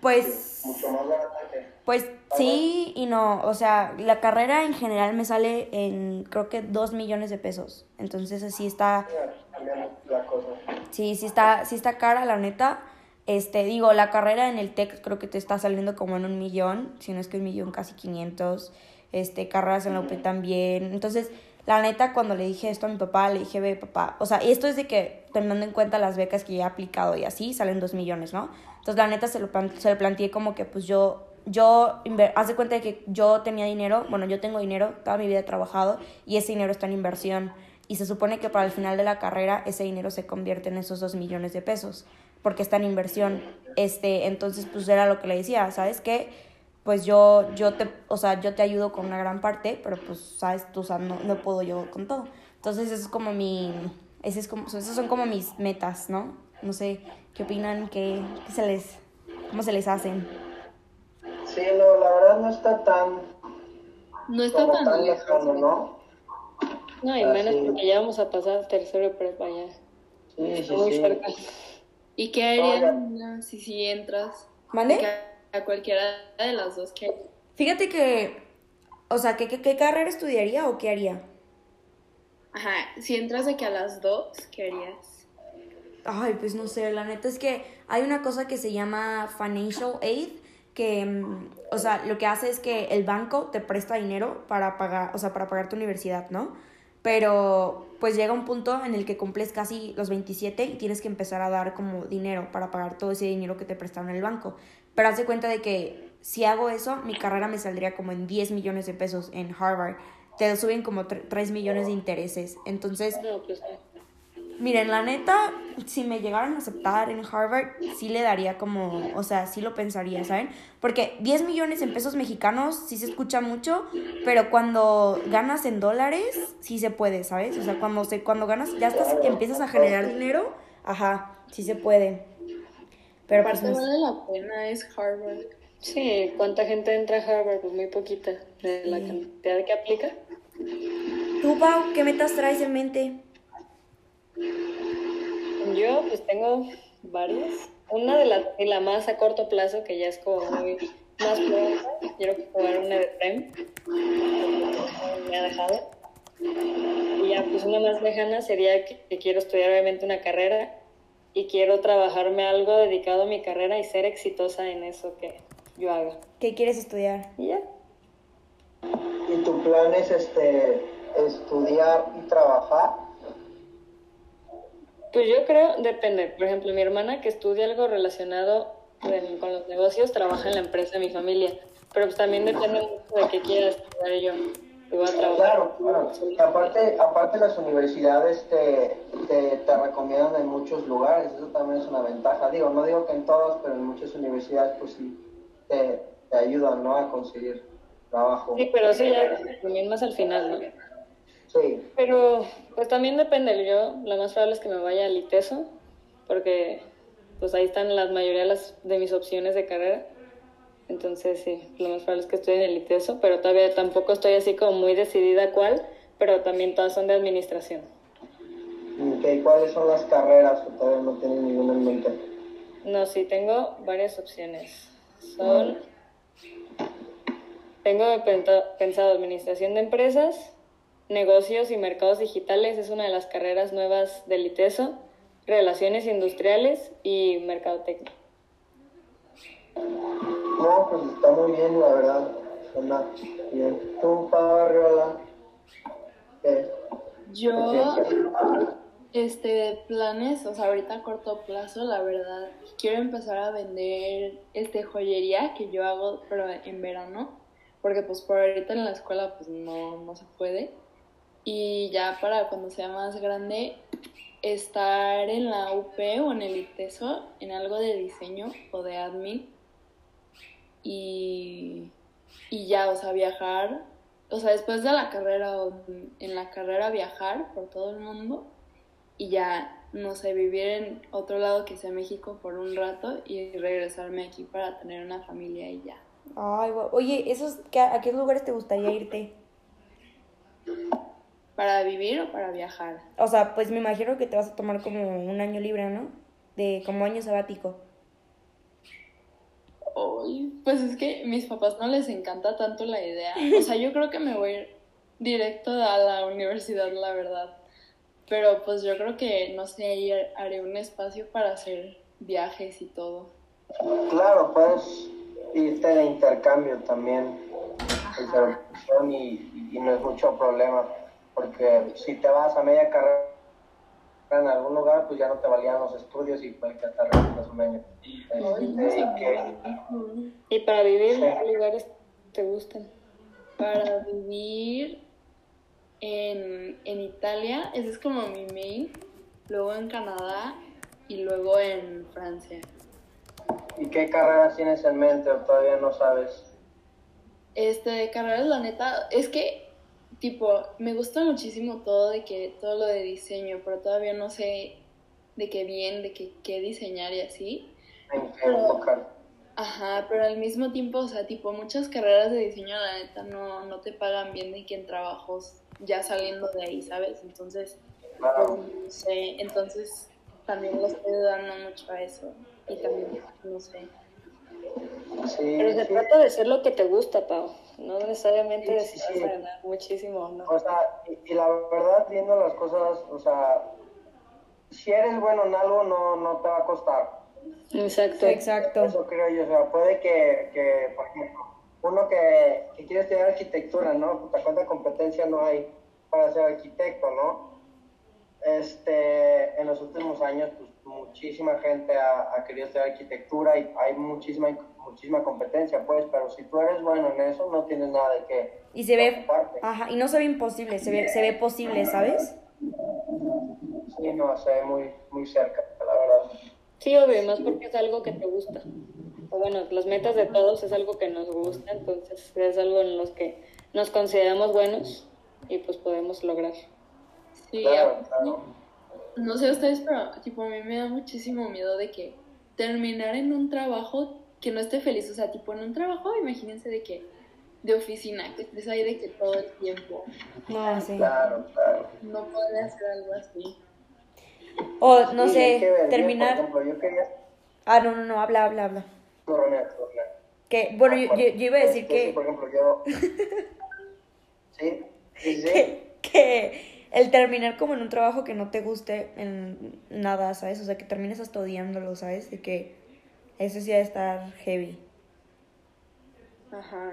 Pues... mucho más barata que... Pues sí y no, o sea, la carrera en general me sale en creo que 2 millones de pesos. Entonces así está, cambiar la cosa. sí, sí está, sí está cara la neta. Este, digo, la carrera en el TEC creo que te está saliendo como en un millón, si no es que un millón casi 500. Este, carreras en la UP también. Entonces, la neta, cuando le dije esto a mi papá, le dije, ve, papá, o sea, esto es de que, tomando en cuenta las becas que ya he aplicado y así, salen 2 millones, ¿no? Entonces, la neta, se lo, se lo planteé como que, pues yo, yo, haz de cuenta de que yo tenía dinero, bueno, yo tengo dinero, toda mi vida he trabajado y ese dinero está en inversión. Y se supone que para el final de la carrera ese dinero se convierte en esos 2 millones de pesos, porque está en inversión. Este, entonces, pues era lo que le decía, ¿sabes qué? Pues yo, yo te, o sea, yo te ayudo con una gran parte, pero pues, ¿sabes? Tú, o sea, no, no puedo yo con todo. Entonces, eso es como mi, ese es como, esos son como mis metas, ¿no? No sé, ¿qué opinan? ¿Qué, qué se les, cómo se les hacen? Sí, no, la verdad no está tan, No está tan tan lejano, ¿no? No, y menos porque ya vamos a pasar tercero de prepa ya. Sí, sí, muy sí. cerca. ¿Y qué harían si si entras? ¿Mande? A cualquiera de las dos que Fíjate que, o sea, ¿qué, qué, qué carrera estudiaría o qué haría? Ajá, si entras de que a las dos, ¿qué harías? Ay, pues no sé, la neta es que hay una cosa que se llama financial aid, que, mm, o sea, lo que hace es que el banco te presta dinero para pagar, o sea, para pagar tu universidad, ¿no? Pero pues llega un punto en el que cumples casi los 27 y tienes que empezar a dar como dinero para pagar todo ese dinero que te prestaron en el banco. Pero haz de cuenta de que si hago eso, mi carrera me saldría como en 10 millones de pesos en Harvard. Te suben como 3 millones de intereses. Entonces, pues, miren, la neta, si me llegaran a aceptar en Harvard, sí le daría como, o sea, sí lo pensaría, ¿saben? Porque 10 millones en pesos mexicanos sí se escucha mucho, pero cuando ganas en dólares, sí se puede, ¿sabes? O sea, cuando, se, cuando ganas, ya estás, empiezas a generar dinero, ajá, sí se puede. Pero pues no vale la pena, es Harvard. Sí, ¿cuánta gente entra a Harvard? Pues muy poquita, de la cantidad que aplica. ¿Tú, Pau, qué metas traes en mente? Yo pues tengo varias. Una de las la más a corto plazo, que ya es como muy más pronta, quiero jugar una de PREM, me ha dejado. Y ya pues una más lejana sería que, quiero estudiar obviamente una carrera y quiero trabajarme algo dedicado a mi carrera y ser exitosa en eso que yo haga. ¿Qué quieres estudiar? Y ya. ¿Y tu plan es este estudiar y trabajar? Pues yo creo, depende. Por ejemplo, mi hermana que estudia algo relacionado con los negocios trabaja en la empresa de mi familia. Pero pues también depende mucho de qué quiera estudiar yo. Claro, claro. Aparte, aparte las universidades te, te, te, recomiendan en muchos lugares, eso también es una ventaja. Digo, no digo que en todas, pero en muchas universidades pues sí te, te ayudan ¿no? a conseguir trabajo. Sí, pero sí, ya también más al final, ¿no? Sí. Pero pues también depende, yo lo más probable es que me vaya al ITESO, porque pues ahí están la mayoría de, las, de mis opciones de carrera. Entonces sí, lo más probable es que estoy en el ITESO, pero todavía tampoco estoy así como muy decidida cuál, pero también todas son de administración. Okay, ¿Cuáles son las carreras que todavía no tienen ninguna en mente? No, sí, tengo varias opciones. Son... Tengo pensado administración de empresas, Negocios y mercados digitales es una de las carreras nuevas del ITESO, Relaciones industriales y mercadotecnia. No, pues está muy bien, la verdad. Suena bien. ¿Tú, Arriola? Yo, este, planes, o sea, ahorita a corto plazo, la verdad, quiero empezar a vender este joyería que yo hago, pero en verano, porque pues por ahorita en la escuela pues no, no se puede y ya para cuando sea más grande estar en la UP o en el ITESO en algo de diseño o de admin y, y ya, o sea, viajar, o sea, después de la carrera o en la carrera viajar por todo el mundo y ya, no sé, vivir en otro lado que sea México por un rato y regresarme aquí para tener una familia y ya. Ay, oye, ¿esos, ¿a qué lugares te gustaría irte? ¿Para vivir o para viajar? O sea, pues me imagino que te vas a tomar como un año libre, ¿no? De como año sabático. Uy, pues es que a mis papás no les encanta tanto la idea. O sea, yo creo que me voy a ir directo a la universidad, la verdad. Pero pues yo creo que, no sé, ahí haré un espacio para hacer viajes y todo. Claro, puedes irte de intercambio también. Y, y no es mucho problema porque si te vas a media carrera en algún lugar, pues ya no te valían los estudios y puede que te arrepientas un año. ¿Y para vivir, qué lugares te gustan? Para vivir en, en Italia, ese es como mi main, luego en Canadá y luego en Francia. ¿Y qué carreras tienes en mente o todavía no sabes? Este, de carreras, la neta, es que tipo, me gusta muchísimo todo de que, todo lo de diseño, pero todavía no sé de qué bien, de qué, qué diseñar y así. Ajá, pero al mismo tiempo, o sea, tipo, muchas carreras de diseño, la neta, no, no te pagan bien de que en trabajos ya saliendo de ahí, ¿sabes? Entonces, pues, no sé, entonces también lo estoy dando mucho a eso. Y también, no sé. pero se trata de ser lo que te gusta, Pau no necesariamente sí, muchísimo, ¿no? O sea, y, la verdad, viendo las cosas, o sea, si eres bueno en algo, no, no te va a costar. Exacto. Exacto. Eso creo yo, o sea, puede que, que por ejemplo, uno que, que quiere estudiar arquitectura, ¿no? Puta, cuánta competencia no hay para ser arquitecto, ¿no? Este, en los últimos años, pues muchísima gente ha, ha querido estudiar arquitectura y hay muchísima, muchísima competencia, pues, pero si tú eres bueno en eso, no tienes nada de qué Y se ve, ajá, y no se ve imposible, se ve, se ve posible, ¿sabes? Sí, no, se ve muy, muy cerca, la verdad. Sí, obvio, más porque es algo que te gusta. O bueno, las metas de todos es algo que nos gusta, entonces es algo en los que nos consideramos buenos y pues podemos lograr. Sí, Claro, aparte, claro. no sé ustedes, pero tipo a mí me da muchísimo miedo de que terminar en un trabajo que no esté feliz, o sea, tipo en un trabajo, imagínense de que de oficina, que estés ahí de que todo el tiempo, No, sí. Claro, claro. no podría hacer algo así. O, no Sí, hay que sé, ver, yo, terminar... Por ejemplo, yo quería... Ah, no, no, no, habla, habla, habla. No. Que, bueno, yo, yo, yo iba a decir Este, sí, que, por ejemplo, yo... Sí, sí, sí. que, que el terminar como en un trabajo que no te guste en nada, ¿sabes? O sea, que termines hasta odiándolo, ¿sabes? De que eso sí ha de estar heavy. Ajá.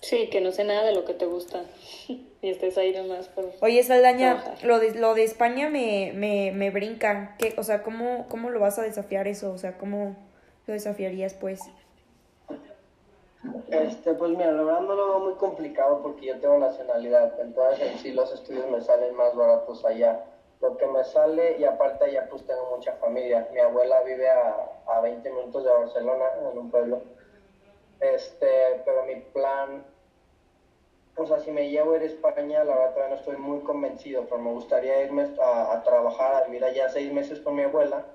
Sí, que no sé nada de lo que te gusta y estés ahí nomás por... Oye, Saldaña, lo de, lo de España me, me, me brinca. ¿Qué, o sea, ¿cómo, ¿cómo lo vas a desafiar eso? O sea, ¿cómo lo desafiarías, pues? Este, pues mira, la verdad no lo veo muy complicado porque yo tengo nacionalidad, entonces en sí los estudios me salen más baratos allá. Lo que me sale, y aparte allá pues tengo mucha familia. Mi abuela vive a, a 20 minutos de Barcelona, en un pueblo. Este, pero mi plan, o sea, si me llevo a ir a España, la verdad todavía no estoy muy convencido, pero me gustaría irme a, a trabajar, a vivir allá seis meses con mi abuela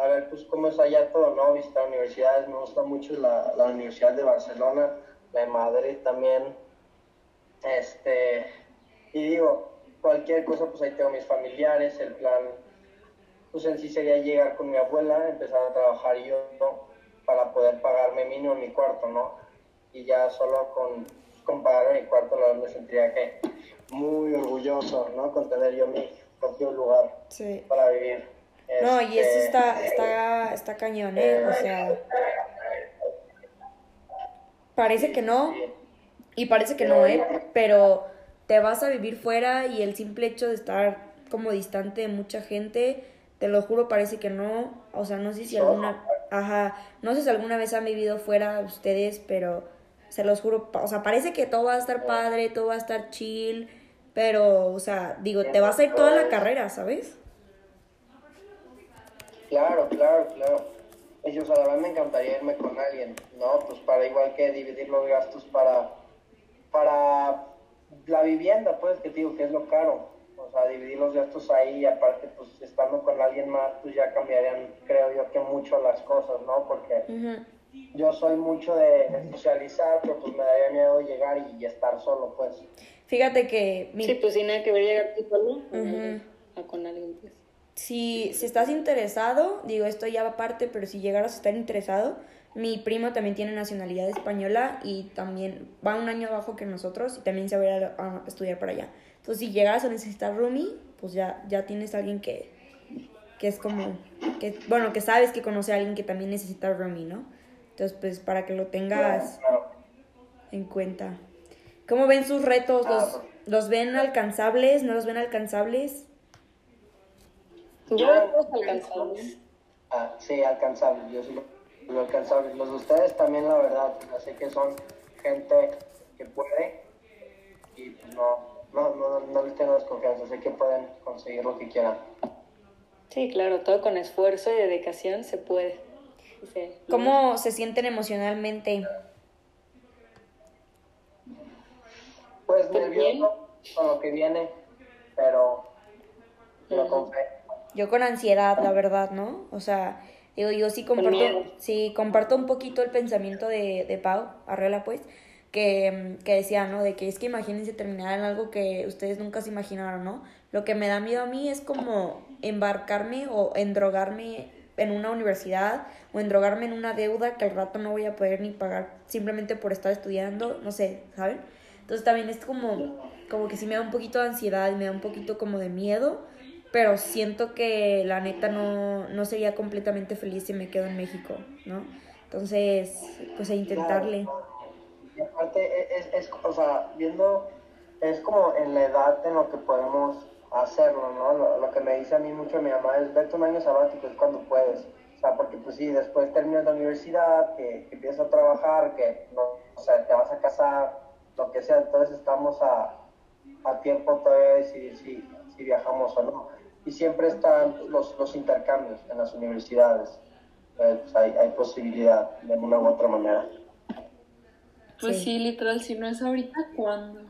a ver pues cómo es allá todo, ¿no? Visitar universidades, me gusta mucho la, la Universidad de Barcelona, la de Madrid también, este, y digo, cualquier cosa, pues ahí tengo mis familiares, el plan, pues en sí sería llegar con mi abuela, empezar a trabajar yo ¿no? para poder pagarme mínimo mi cuarto, ¿no? Y ya solo con, con pagar mi cuarto, me sentiría que muy orgulloso, ¿no? Con tener yo mi propio lugar Sí. para vivir. No, y eso Este, está, está, está cañón, ¿eh? O sea, parece que no, y parece que no, ¿eh? Pero te vas a vivir fuera y el simple hecho de estar como distante de mucha gente, te lo juro, parece que no. O sea, no sé si alguna, ajá, no sé si alguna vez han vivido fuera ustedes, pero se los juro, o sea, parece que todo va a estar padre, todo va a estar chill, pero, o sea, digo, te vas a ir toda la carrera, ¿sabes? Claro, claro, claro. Y, o sea, la verdad me encantaría irme con alguien, ¿no? Pues para igual que dividir los gastos para, para la vivienda, pues, que te digo que es lo caro. O sea, dividir los gastos ahí y aparte, pues, estando con alguien más, pues ya cambiarían, creo yo, que mucho las cosas, ¿no? Porque yo soy mucho de, socializar, pero pues me daría miedo llegar y, y estar solo, pues. Fíjate que mi, Sí, pues sin nada que ver llegar tú solo Ujú. a con alguien. Pues. si, si estás interesado, digo esto ya va aparte, pero si llegaras a estar interesado, mi primo también tiene nacionalidad española y también va un año abajo que nosotros y también se va a ir a, a estudiar para allá. Entonces, si llegaras a necesitar roomie, pues ya, ya tienes a alguien que, que es como, que, bueno, que sabes que conoce a alguien que también necesita roomie, ¿no? Entonces, pues para que lo tengas en cuenta. ¿Cómo ven sus retos? ¿Los, los ven alcanzables? ¿No los ven alcanzables? Yo creo que alcanzamos. Ah, sí, alcanzables, yo sí lo, lo alcanzables. Los de ustedes también, la verdad, sé que son gente que puede y pues no, no, no, no les tengo desconfianza, sé que pueden conseguir lo que quieran. Sí, claro, todo con esfuerzo y dedicación se puede. Sí. ¿Cómo se sienten emocionalmente? Pues Pues nervioso con lo que viene, pero, pero con fe. Yo con ansiedad, la verdad, ¿no? O sea, digo, yo sí comparto, sí, comparto un poquito el pensamiento de, de Pau, Arrela, pues, que, que decía, ¿no? De que es que imagínense terminar en algo que ustedes nunca se imaginaron, ¿no? Lo que me da miedo a mí es como embarcarme o endrogarme en una universidad o endrogarme en una deuda que al rato no voy a poder ni pagar simplemente por estar estudiando, no sé, ¿saben? Entonces también es como, como que sí me da un poquito de ansiedad y me da un poquito como de miedo, pero siento que la neta no, no sería completamente feliz si me quedo en México, ¿no? Entonces, pues a intentarle. Y aparte, e, es, es, o sea, viendo, es como en la edad en lo que podemos hacerlo, ¿no? Lo, lo que me dice a mí mucho mi mamá es, vete un año sabático, es cuando puedes. O sea, porque pues sí, después terminas la universidad, que, que empiezas a trabajar, que no, o sea, te vas a casar, lo que sea, entonces estamos a, a tiempo todavía de decidir si, si viajamos o no. Y siempre están los, los intercambios en las universidades. Eh, pues hay, hay posibilidad de una u otra manera. Pues Sí. sí, literal, si no es ahorita, ¿cuándo?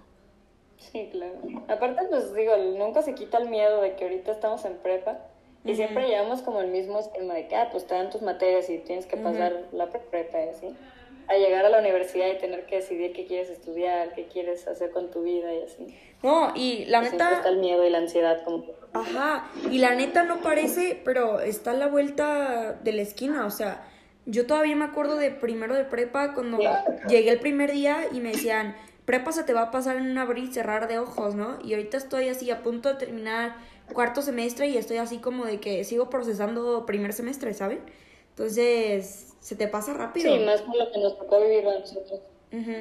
Sí, claro. Aparte, pues digo, nunca se quita el miedo de que ahorita estamos en prepa y siempre llevamos como el mismo esquema de que, ah, pues te dan tus materias y tienes que pasar la pre- prepa y así. A llegar a la universidad y tener que decidir qué quieres estudiar, qué quieres hacer con tu vida y así. No, y la está neta, el miedo y la ansiedad como ajá, y la neta no parece, pero está a la vuelta de la esquina, o sea, yo todavía me acuerdo de primero de prepa cuando llegué el primer día y me decían, prepa se te va a pasar en un abrir y cerrar de ojos, ¿no? Y ahorita estoy así a punto de terminar cuarto semestre y estoy así como de que sigo procesando primer semestre, ¿saben? Entonces, se te pasa rápido. Sí, más por lo que nos tocó vivir a nosotros. Ujú.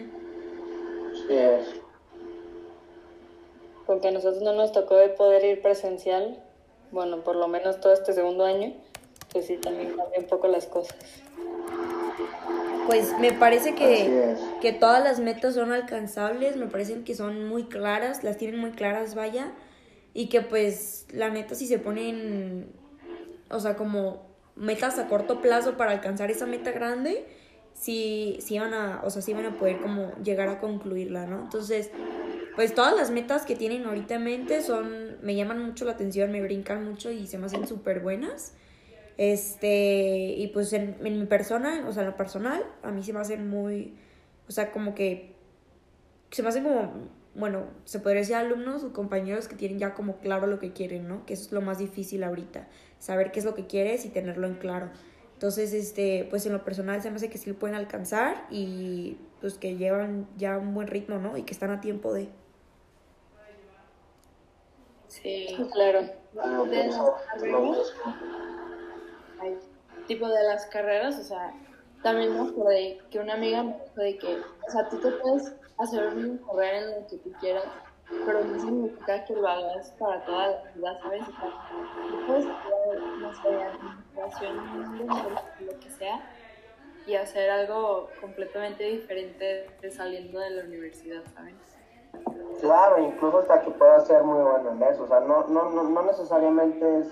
Sí, es. Porque a nosotros no nos tocó de poder ir presencial, bueno, por lo menos todo este segundo año, pues sí, también cambia un poco las cosas. Pues me parece que, es. que todas las metas son alcanzables, me parecen que son muy claras, las tienen muy claras, vaya, y que pues la neta si se ponen, o sea, como metas a corto plazo para alcanzar esa meta grande, sí, sí van a, o sea, sí van a poder como llegar a concluirla, ¿no? Entonces, pues todas las metas que tienen ahorita en mente son, me llaman mucho la atención, me brincan mucho y se me hacen súper buenas. Este, y pues en, en mi persona, o sea, en lo personal, a mí se me hacen muy, o sea, como que, se me hacen como, bueno, se podría decir alumnos o compañeros que tienen ya como claro lo que quieren, ¿no? Que eso es lo más difícil ahorita, saber qué es lo que quieres y tenerlo en claro. Entonces, este, pues en lo personal se me hace que sí lo pueden alcanzar y pues que llevan ya un buen ritmo, ¿no? Y que están a tiempo de... Sí. Claro. De las carreras. tipo de las carreras, o sea, también me acordé que una amiga me dijo de que, o sea, tú te puedes hacer una carrera en lo que tú quieras, pero no significa que lo hagas para toda la vida, ¿sabes? O sea, tú puedes lo que sea, y hacer algo completamente diferente saliendo de la universidad, ¿sabes? Claro, incluso hasta que pueda ser muy bueno en eso. O sea, no, no, no, no necesariamente es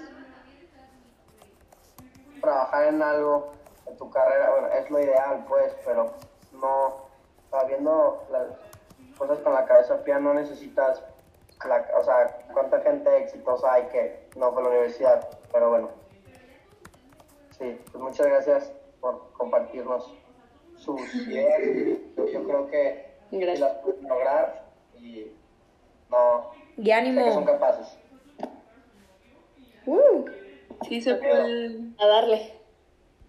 trabajar en algo en tu carrera, bueno, es lo ideal, pues, pero no, o sea, viendo las cosas con la cabeza fría, no necesitas, la- o sea, cuánta gente exitosa hay que no fue a la universidad, pero bueno. Sí, pues muchas gracias por compartirnos sus ideas. Yo, creo que Gracias. las pueden lograr y no Y sé que son ánimo, capaces. Uh, Sí, se puede. a darle.